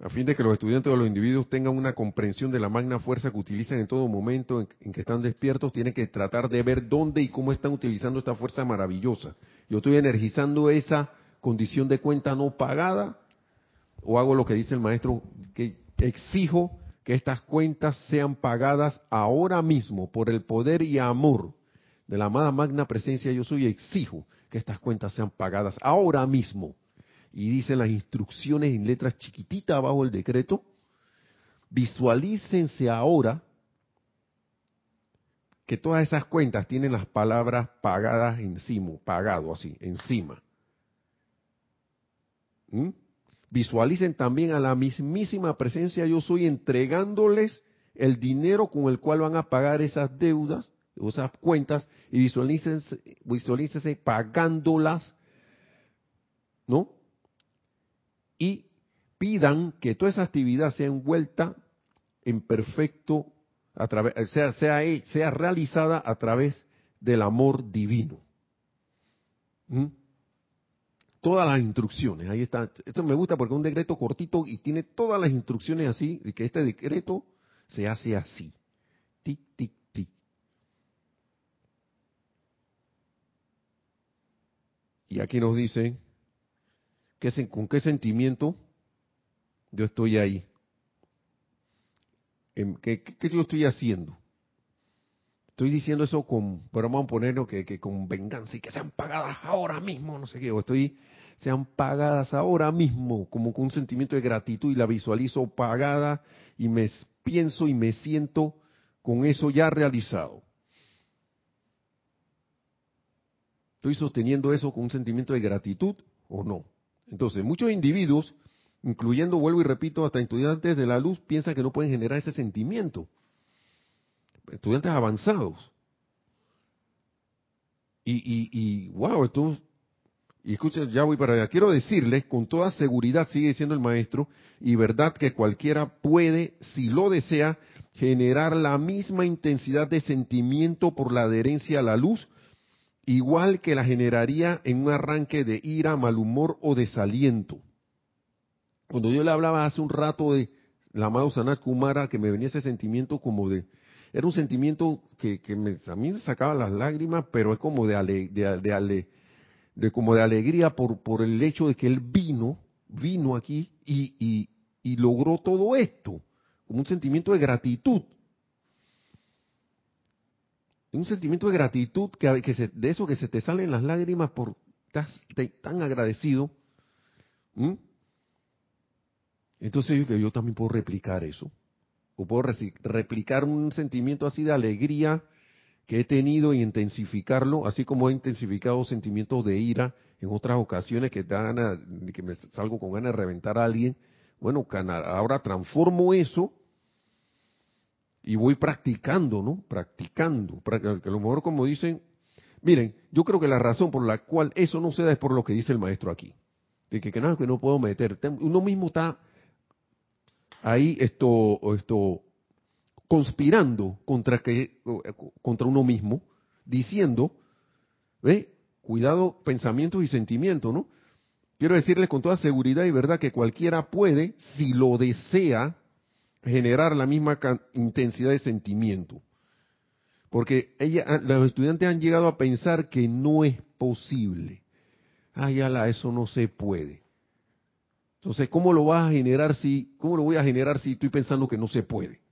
a fin de que los estudiantes o los individuos tengan una comprensión de la magna fuerza que utilizan en todo momento en, que están despiertos, tienen que tratar de ver dónde y cómo están utilizando esta fuerza maravillosa. Yo estoy energizando esa condición de cuenta no pagada o hago lo que dice el maestro, que exijo que estas cuentas sean pagadas ahora mismo por el poder y amor de la amada magna presencia yo soy, exijo que estas cuentas sean pagadas ahora mismo y dicen las instrucciones en letras chiquititas abajo del decreto, visualícense ahora que todas esas cuentas tienen las palabras pagadas encima, pagado así, encima. ¿Mm? Visualicen también a la mismísima presencia yo soy entregándoles el dinero con el cual van a pagar esas deudas, esas cuentas, y visualícense, pagándolas, ¿no? Y pidan que toda esa actividad sea envuelta en perfecto, a través, sea, sea, sea realizada a través del amor divino. ¿Mm? Todas las instrucciones. Ahí está. Esto me gusta porque es un decreto cortito y tiene todas las instrucciones así, de que este decreto se hace así. Tic, tic, tic. Y aquí nos dice que con qué sentimiento yo estoy ahí. ¿Qué, qué, yo estoy haciendo? Estoy diciendo eso con, pero vamos a ponerlo que, que, con venganza y que sean pagadas ahora mismo, no sé qué, o estoy sean pagadas ahora mismo, como con un sentimiento de gratitud y la visualizo pagada y me pienso y me siento con eso ya realizado. ¿Estoy sosteniendo eso con un sentimiento de gratitud o no? Entonces, muchos individuos, incluyendo, vuelvo y repito, hasta estudiantes de la luz, piensan que no pueden generar ese sentimiento. Estudiantes avanzados. Y, y, y wow, esto y escuchen, ya voy para allá. Quiero decirles, con toda seguridad, sigue diciendo el maestro, y verdad que cualquiera puede, si lo desea, generar la misma intensidad de sentimiento por la adherencia a la luz, igual que la generaría en un arranque de ira, mal humor o desaliento. Cuando yo le hablaba hace un rato de la amado Sanat Kumara, que me venía ese sentimiento como de, era un sentimiento que, me, a mí me sacaba las lágrimas, pero es como de, alegría por, el hecho de que él vino, vino aquí y, logró todo esto, como un sentimiento de gratitud. Un sentimiento de gratitud que, de eso que se te salen las lágrimas por estás tan agradecido. Entonces yo, yo también puedo replicar eso. O puedo replicar un sentimiento así de alegría que he tenido y intensificarlo, así como he intensificado sentimientos de ira en otras ocasiones que, que me salgo con ganas de reventar a alguien. Bueno, ahora transformo eso y voy practicando, ¿no? Practicando. Que a lo mejor como dicen, miren, yo creo que la razón por la cual eso no se da es por lo que dice el maestro aquí. De que, que no, que no puedo meter. Uno mismo está ahí esto, esto conspirando contra, que, contra uno mismo, diciendo, ¿ve? Cuidado, pensamientos y sentimientos, ¿no? Quiero decirles con toda seguridad y verdad que cualquiera puede, si lo desea, generar la misma intensidad de sentimiento. Porque ella, ah, los estudiantes han llegado a pensar que no es posible. Ay, ala, eso no se puede. Entonces, ¿cómo lo vas a generar si, cómo lo voy a generar si estoy pensando que no se puede?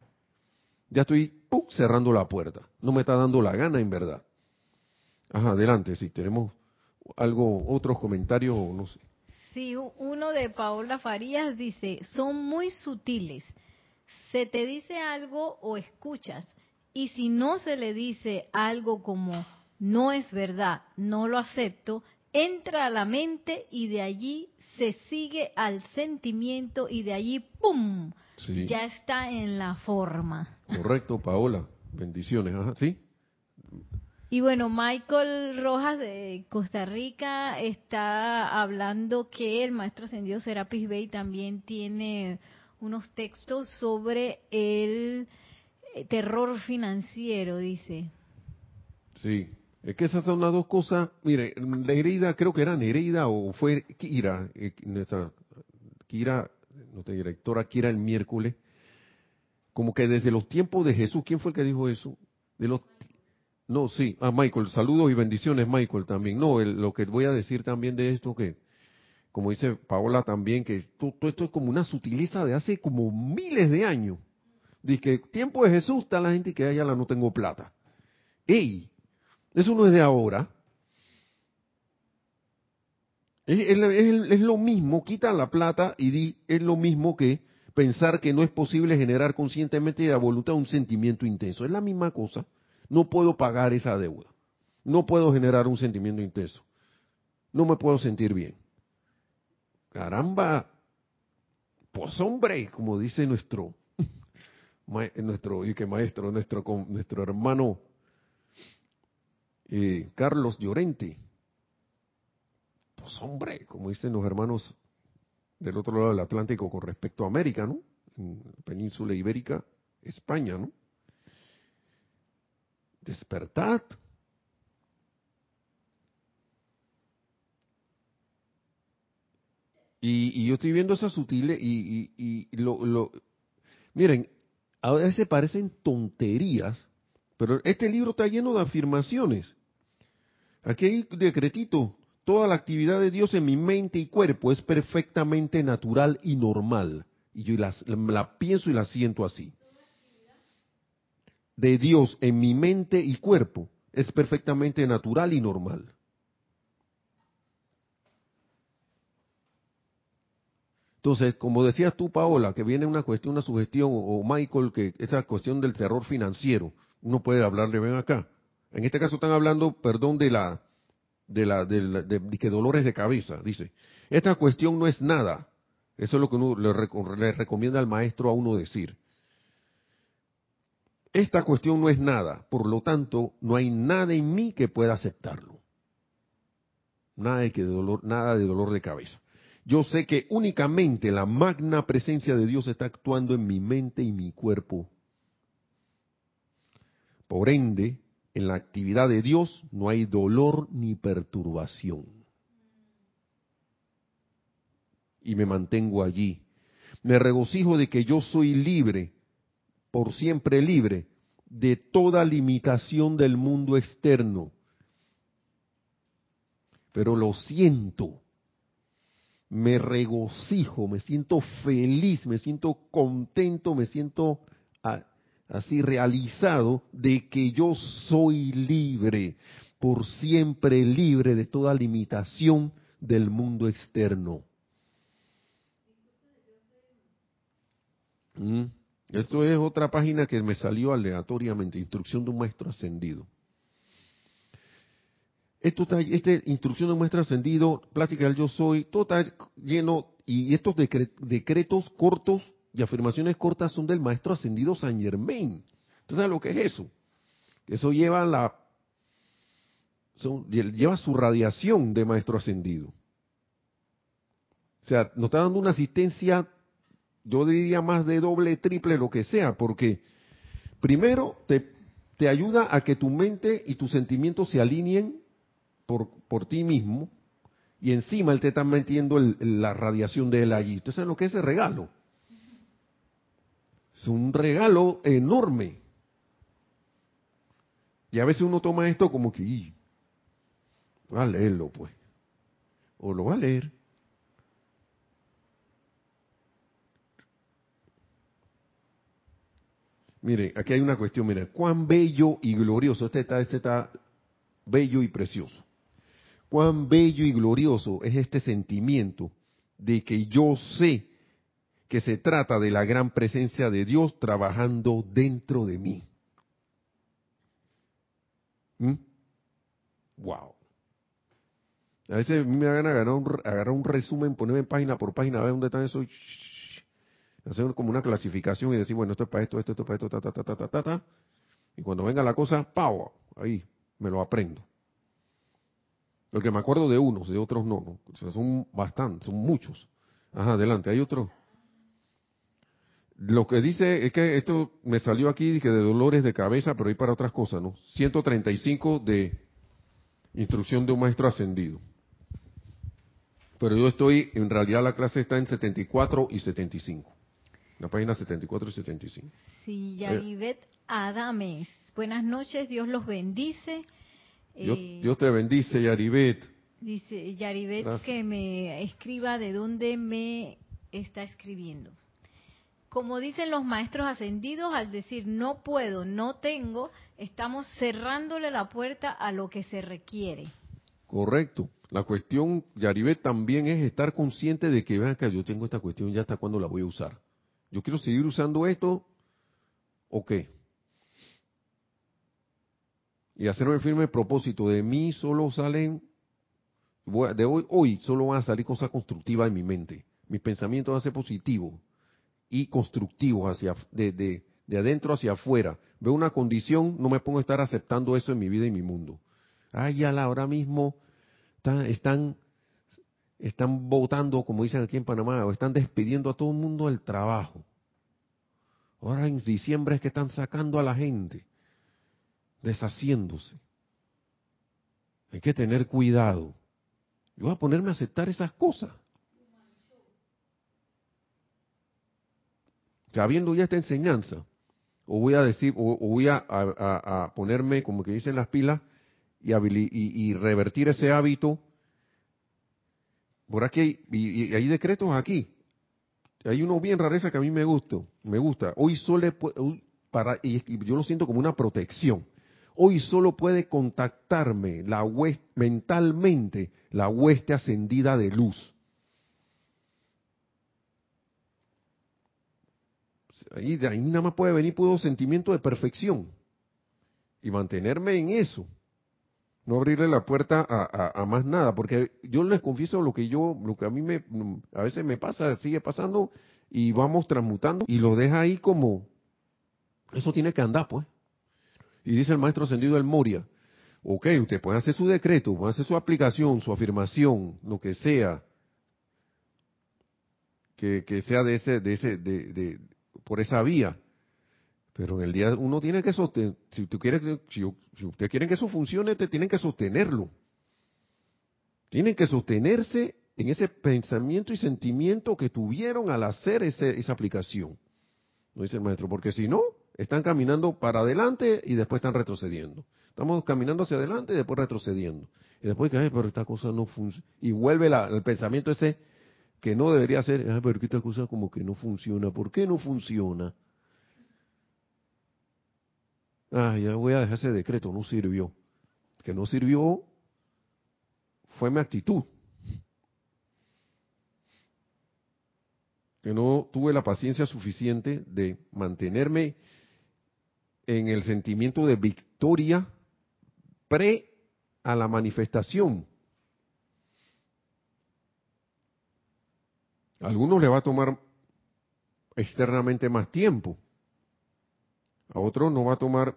ya estoy cerrando la puerta. No me está dando la gana, en verdad. Ajá, adelante, si tenemos algo, otros comentarios o no sé. Sí, uno de Paola Farías dice, son muy sutiles. Se te dice algo o escuchas, y si no se le dice algo como no es verdad, no lo acepto, entra a la mente y de allí se sigue al sentimiento y de allí ¡pum! ya está en la forma. Correcto, Paola. Bendiciones. Ajá, ¿sí? Y bueno, Michael Rojas de Costa Rica está hablando que el maestro ascendido Serapis Bey también tiene unos textos sobre el terror financiero, dice. Sí, es que esas son las dos cosas. Mire, Nereida, creo que era Nereida o fue Kira, eh, nuestra Kira nuestra directora era el miércoles, como que desde los tiempos de Jesús, ¿quién fue el que dijo eso? De los no, sí, a Michael, saludos y bendiciones Michael también. No, lo que voy a decir también de esto que, como dice Paola también, que todo, esto es como una sutileza de hace como miles de años. Dice que tiempo de Jesús está la gente que la no tengo plata. ¡Ey! Eso no es de ahora. Es, lo mismo, quita la plata y di, es lo mismo que pensar que no es posible generar conscientemente y a voluntad un sentimiento intenso. Es la misma cosa. No puedo pagar esa deuda. No puedo generar un sentimiento intenso. No me puedo sentir bien. caramba, pues hombre, como dice nuestro, nuestro, y que maestro, nuestro, nuestro hermano eh, Carlos Llorente. Pues hombre, como dicen los hermanos del otro lado del Atlántico con respecto a América, ¿no? En la península ibérica, España, ¿no? Despertad. Y, yo estoy viendo esas sutiles y, y, lo, lo, miren, a veces parecen tonterías, pero este libro está lleno de afirmaciones. Aquí hay decretito. Toda la actividad de Dios en mi mente y cuerpo es perfectamente natural y normal. Y yo la, pienso y la siento así. De Dios en mi mente y cuerpo es perfectamente natural y normal. Entonces, como decías tú, Paola, que viene una cuestión, una sugestión, o Michael, que esa cuestión del terror financiero, uno puede hablarle, ven acá. En este caso están hablando, perdón, de la, de la, de, de, que dolores de cabeza, dice. Esta cuestión no es nada. Eso es lo que uno le, recomienda al maestro a uno decir. Esta cuestión no es nada, por lo tanto, no hay nada en mí que pueda aceptarlo. Nada de, que dolor, nada de dolor de cabeza. Yo sé que únicamente la magna presencia de Dios está actuando en mi mente y mi cuerpo. Por ende, en la actividad de Dios no hay dolor ni perturbación. Y me mantengo allí. Me regocijo de que yo soy libre, por siempre libre, de toda limitación del mundo externo. Pero lo siento, me regocijo, me siento feliz, me siento contento, me siento así realizado de que yo soy libre, por siempre libre de toda limitación del mundo externo. Mm. Esto es otra página que me salió aleatoriamente, instrucción de un maestro ascendido. Esto está, este instrucción de un maestro ascendido, plática del yo soy, todo está lleno, y estos decretos cortos y afirmaciones cortas son del maestro ascendido San Germain. ¿Usted sabe lo que es eso? Eso lleva la lleva su radiación de maestro ascendido. O sea, nos está dando una asistencia, yo diría más de doble, triple, lo que sea, porque primero te, ayuda a que tu mente y tus sentimientos se alineen por, ti mismo, y encima él te está metiendo la radiación de él allí. ¿Usted sabe lo que es ese regalo? Es un regalo enorme. Y a veces uno toma esto como que, va a leerlo pues. O lo va a leer. Mire, aquí hay una cuestión, mire, cuán bello y glorioso, este está, este está bello y precioso. Cuán bello y glorioso es este sentimiento de que yo sé que se trata de la gran presencia de Dios trabajando dentro de mí. ¿Mm? Wow. A veces me da ganas agarrar un, agarrar un resumen, ponerme página por página, a ver dónde están esos. Hacer como una clasificación y decir, bueno, esto es para esto, esto, esto es para esto, ta, ta, ta, ta, ta, ta. Y cuando venga la cosa, ¡pau! Ahí, me lo aprendo. Porque me acuerdo de unos, de otros no, ¿no? Son bastantes, son muchos. Ajá, adelante, hay otro. Lo que dice es que esto me salió aquí, dije, de dolores de cabeza, pero hay para otras cosas, ¿no? 135 de instrucción de un maestro ascendido. Pero yo estoy, en realidad la clase está en 74 y 75. La página 74 y 75. Sí, Yaribet Adames. Buenas noches, Dios los bendice. Dios, eh, te bendice, Yaribet. Dice Yaribet que me escriba de dónde me está escribiendo como dicen los maestros ascendidos, al decir no puedo, no tengo, estamos cerrándole la puerta a lo que se requiere. Correcto. La cuestión, Yaribet, también es estar consciente de que, vean que yo tengo esta cuestión, ya hasta cuándo la voy a usar. Yo quiero seguir usando esto, ¿o qué? Y hacerme firme propósito, de mí solo salen, de hoy, hoy solo van a salir cosas constructivas en mi mente. Mis pensamientos van a ser positivos y constructivos hacia de, de, de adentro hacia afuera. Veo una condición, no me pongo a estar aceptando eso en mi vida y mi mundo. Ay, la ahora mismo están, están, están votando, como dicen aquí en Panamá, o están despidiendo a todo el mundo del trabajo. Ahora en diciembre es que están sacando a la gente, deshaciéndose. Hay que tener cuidado. Yo voy a ponerme a aceptar esas cosas. Sabiendo ya esta enseñanza, o voy a decir, o, voy a, ponerme, como que dicen las pilas, y, y, revertir ese hábito. Por aquí, y, hay decretos aquí. Hay uno bien rareza que a mí me gusta. Me gusta. Hoy solo, para, y yo lo siento como una protección. Hoy solo puede contactarme la mentalmente la hueste ascendida de luz. Ahí, de ahí nada más puede venir puro sentimiento de perfección. Y mantenerme en eso. No abrirle la puerta a, más nada. Porque yo les confieso lo que yo, lo que a mí me, a veces me pasa, sigue pasando y vamos transmutando y lo deja ahí como, eso tiene que andar pues. Y dice el maestro ascendido del Moria, ok, usted puede hacer su decreto, puede hacer su aplicación, su afirmación, lo que sea, que, que sea de ese, de ese, de, por esa vía. Pero en el día uno tiene que sostener, si, tú quieres, si, si usted quiere que eso funcione, te tienen que sostenerlo. Tienen que sostenerse en ese pensamiento y sentimiento que tuvieron al hacer ese, esa aplicación. No dice el maestro, porque si no, están caminando para adelante y después están retrocediendo. Estamos caminando hacia adelante y después retrocediendo. Y después que, pero esta cosa no funciona. Y vuelve el pensamiento ese que no debería ser, ay, pero esta cosa como que no funciona. ¿Por qué no funciona? Ah, ya voy a dejar ese decreto, no sirvió. Que no sirvió fue mi actitud. Que no tuve la paciencia suficiente de mantenerme en el sentimiento de victoria pre a la manifestación. A algunos le va a tomar externamente más tiempo. A otros no va a tomar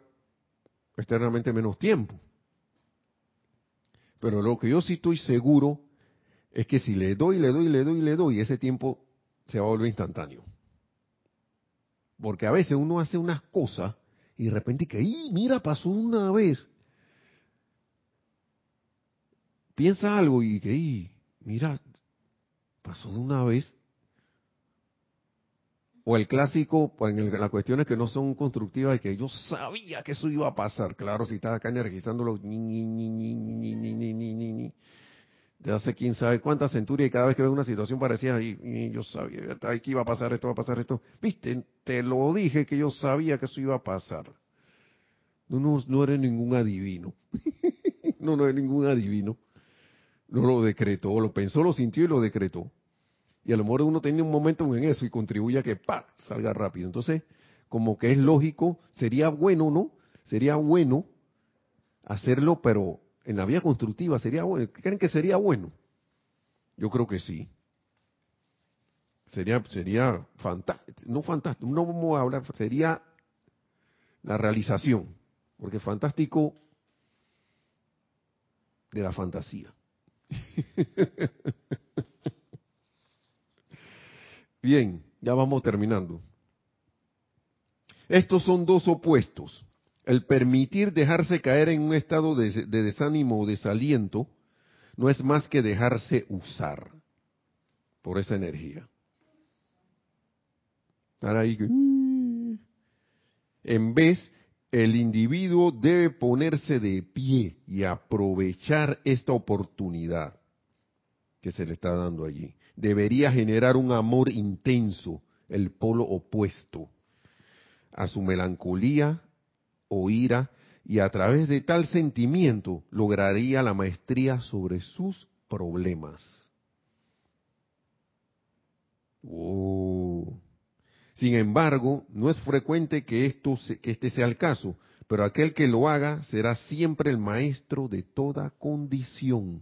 externamente menos tiempo. Pero lo que yo sí estoy seguro es que si le doy, le doy, le doy, le doy, ese tiempo se va a volver instantáneo. Porque a veces uno hace unas cosas y de repente que, ¡y mira, pasó una vez! Piensa algo y que, ¡y mira, pasó de una vez! O el clásico, pues en las cuestiones que no son constructivas, y que yo sabía que eso iba a pasar. Claro, si estaba acá energizándolo, ni, ni, ni, ni, ni, ni, ni, ni, ni, ni. De hace quién sabe cuántas centurias, y cada vez que veo una situación parecida, y, yo sabía que iba a pasar esto, va a pasar esto. Viste, te lo dije que yo sabía que eso iba a pasar. No, no, no eres ningún adivino. no, no eres ningún adivino. Lo decretó, lo pensó, lo sintió y lo decretó. Y a lo mejor uno tiene un momento en eso y contribuye a que ¡pa! salga rápido. Entonces, como que es lógico, sería bueno, ¿no? Sería bueno hacerlo, pero en la vía constructiva sería bueno. ¿Creen que sería bueno? Yo creo que sí. Sería, sería fantástico, no fantástico, no vamos a hablar, sería la realización, porque fantástico de la fantasía. Bien, ya vamos terminando. Estos son dos opuestos. El permitir dejarse caer en un estado de, desánimo o desaliento no es más que dejarse usar por esa energía. Mm. En vez, el individuo debe ponerse de pie y aprovechar esta oportunidad que se le está dando allí debería generar un amor intenso, el polo opuesto, a su melancolía o ira, y a través de tal sentimiento lograría la maestría sobre sus problemas. Oh. Sin embargo, no es frecuente que, esto, que este sea el caso, pero aquel que lo haga será siempre el maestro de toda condición.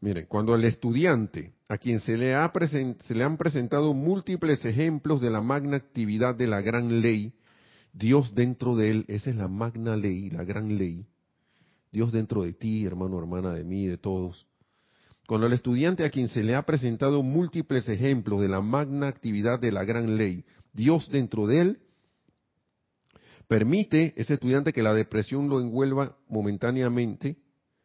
Miren, cuando el estudiante, a quien se le, ha se le han presentado múltiples ejemplos de la magna actividad de la gran ley, Dios dentro de él, esa es la magna ley, la gran ley, Dios dentro de ti, hermano, hermana, de mí, de todos. Cuando el estudiante a quien se le ha presentado múltiples ejemplos de la magna actividad de la gran ley, Dios dentro de él, permite ese estudiante que la depresión lo envuelva momentáneamente,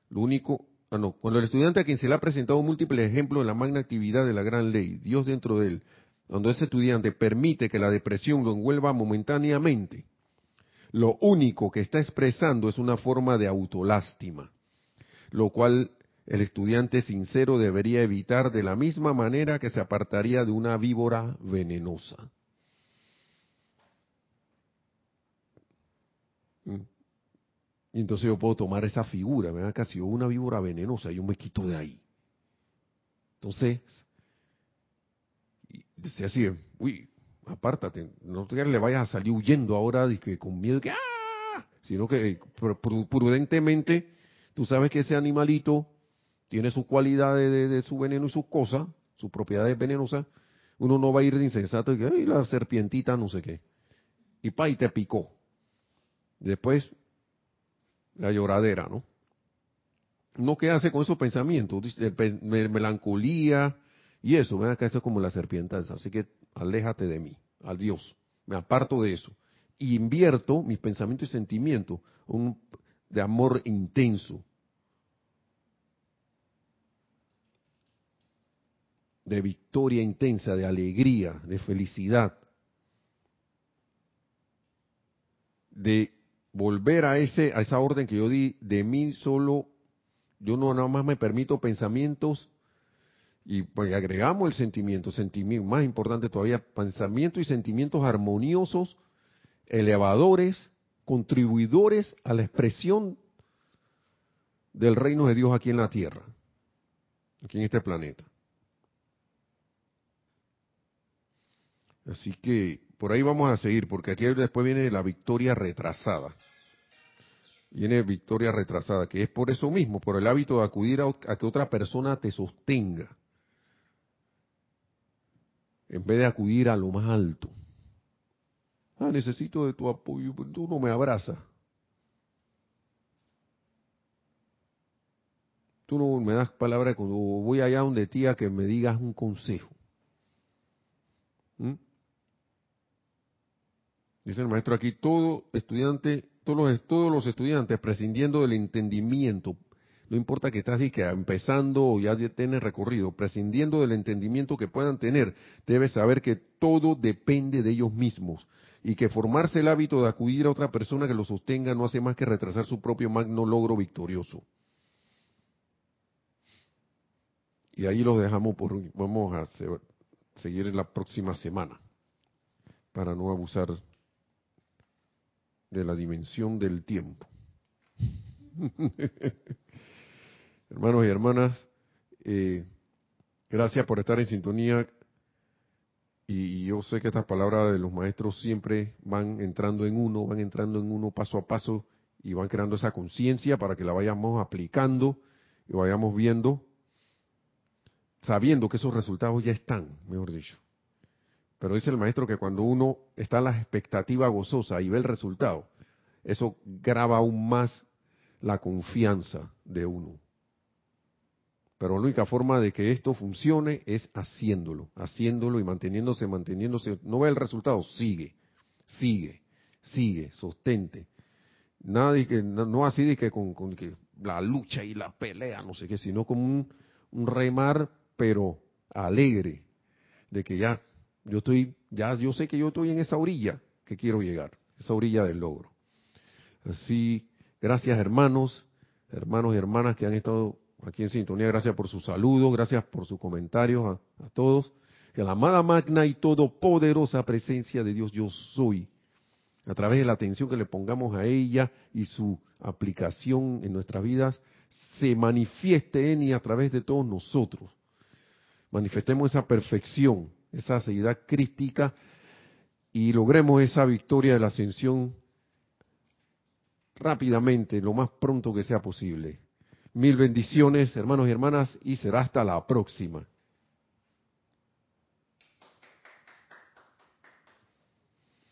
lo único, ah no, cuando el estudiante a quien se le ha presentado múltiples ejemplos de la magna actividad de la gran ley, Dios dentro de él, cuando ese estudiante permite que la depresión lo envuelva momentáneamente, lo único que está expresando es una forma de autolástima, lo cual el estudiante sincero debería evitar de la misma manera que se apartaría de una víbora venenosa. Mm. Y entonces yo puedo tomar esa figura, ¿verdad? Casi una víbora venenosa, yo me quito de ahí. Entonces, decía así, uy, apártate, no te le vayas a salir huyendo ahora con miedo que ¡ah! sino que prudentemente tú sabes que ese animalito tiene sus cualidades de, su veneno y sus cosas, sus propiedades venenosas, uno no va a ir de insensato y que, ay, la serpientita no sé qué. Y pa, y te picó. Después, la lloradera, ¿no? ¿No qué hace con esos pensamientos? Melancolía y eso, ven acá, esto es como la serpiente, así que aléjate de mí al Dios, me aparto de eso. Y invierto mis pensamientos y sentimientos de amor intenso, de victoria intensa, de alegría, de felicidad, de volver a ese a esa orden que yo di de mí solo. Yo no nada más me permito pensamientos y pues agregamos el sentimiento, sentimiento, más importante todavía, pensamientos y sentimientos armoniosos, elevadores, contribuidores a la expresión del reino de Dios aquí en la tierra, aquí en este planeta. Así que por ahí vamos a seguir, porque aquí después viene la victoria retrasada. Viene victoria retrasada, que es por eso mismo, por el hábito de acudir a que otra persona te sostenga en vez de acudir a lo más alto. Ah, necesito de tu apoyo, pero tú no me abrazas. Tú no me das palabra cuando voy allá donde tía que me digas un consejo. ¿Mm? Dice el maestro aquí, todo estudiante, todos los, todos los estudiantes prescindiendo del entendimiento no importa que estás empezando o ya tienes recorrido, prescindiendo del entendimiento que puedan tener, debes saber que todo depende de ellos mismos y que formarse el hábito de acudir a otra persona que lo sostenga no hace más que retrasar su propio magno logro victorioso. Y ahí los dejamos vamos a seguir en la próxima semana para no abusar de la dimensión del tiempo. Hermanos y hermanas, eh, gracias por estar en sintonía. Y, yo sé que estas palabras de los maestros siempre van entrando en uno, van entrando en uno paso a paso y van creando esa conciencia para que la vayamos aplicando y vayamos viendo, sabiendo que esos resultados ya están, mejor dicho. Pero dice el maestro que cuando uno está en la expectativa gozosa y ve el resultado, eso graba aún más la confianza de uno. Pero la única forma de que esto funcione es haciéndolo, haciéndolo y manteniéndose, manteniéndose. No ve el resultado, sigue, sigue, sigue, sostente. Que, no así de que con, que la lucha y la pelea, no sé qué, sino como un remar, pero alegre, de que ya, yo estoy, ya yo sé que yo estoy en esa orilla que quiero llegar, esa orilla del logro. Así, gracias hermanos, hermanos y hermanas que han estado aquí en sintonía. Gracias por su saludo, gracias por sus comentarios a, todos. Que la amada magna y todopoderosa presencia de Dios yo soy, a través de la atención que le pongamos a ella y su aplicación en nuestras vidas, se manifieste en y a través de todos nosotros. Manifestemos esa perfección, esa seguridad crística y logremos esa victoria de la ascensión rápidamente, lo más pronto que sea posible Mil bendiciones, hermanos y hermanas, y será hasta la próxima.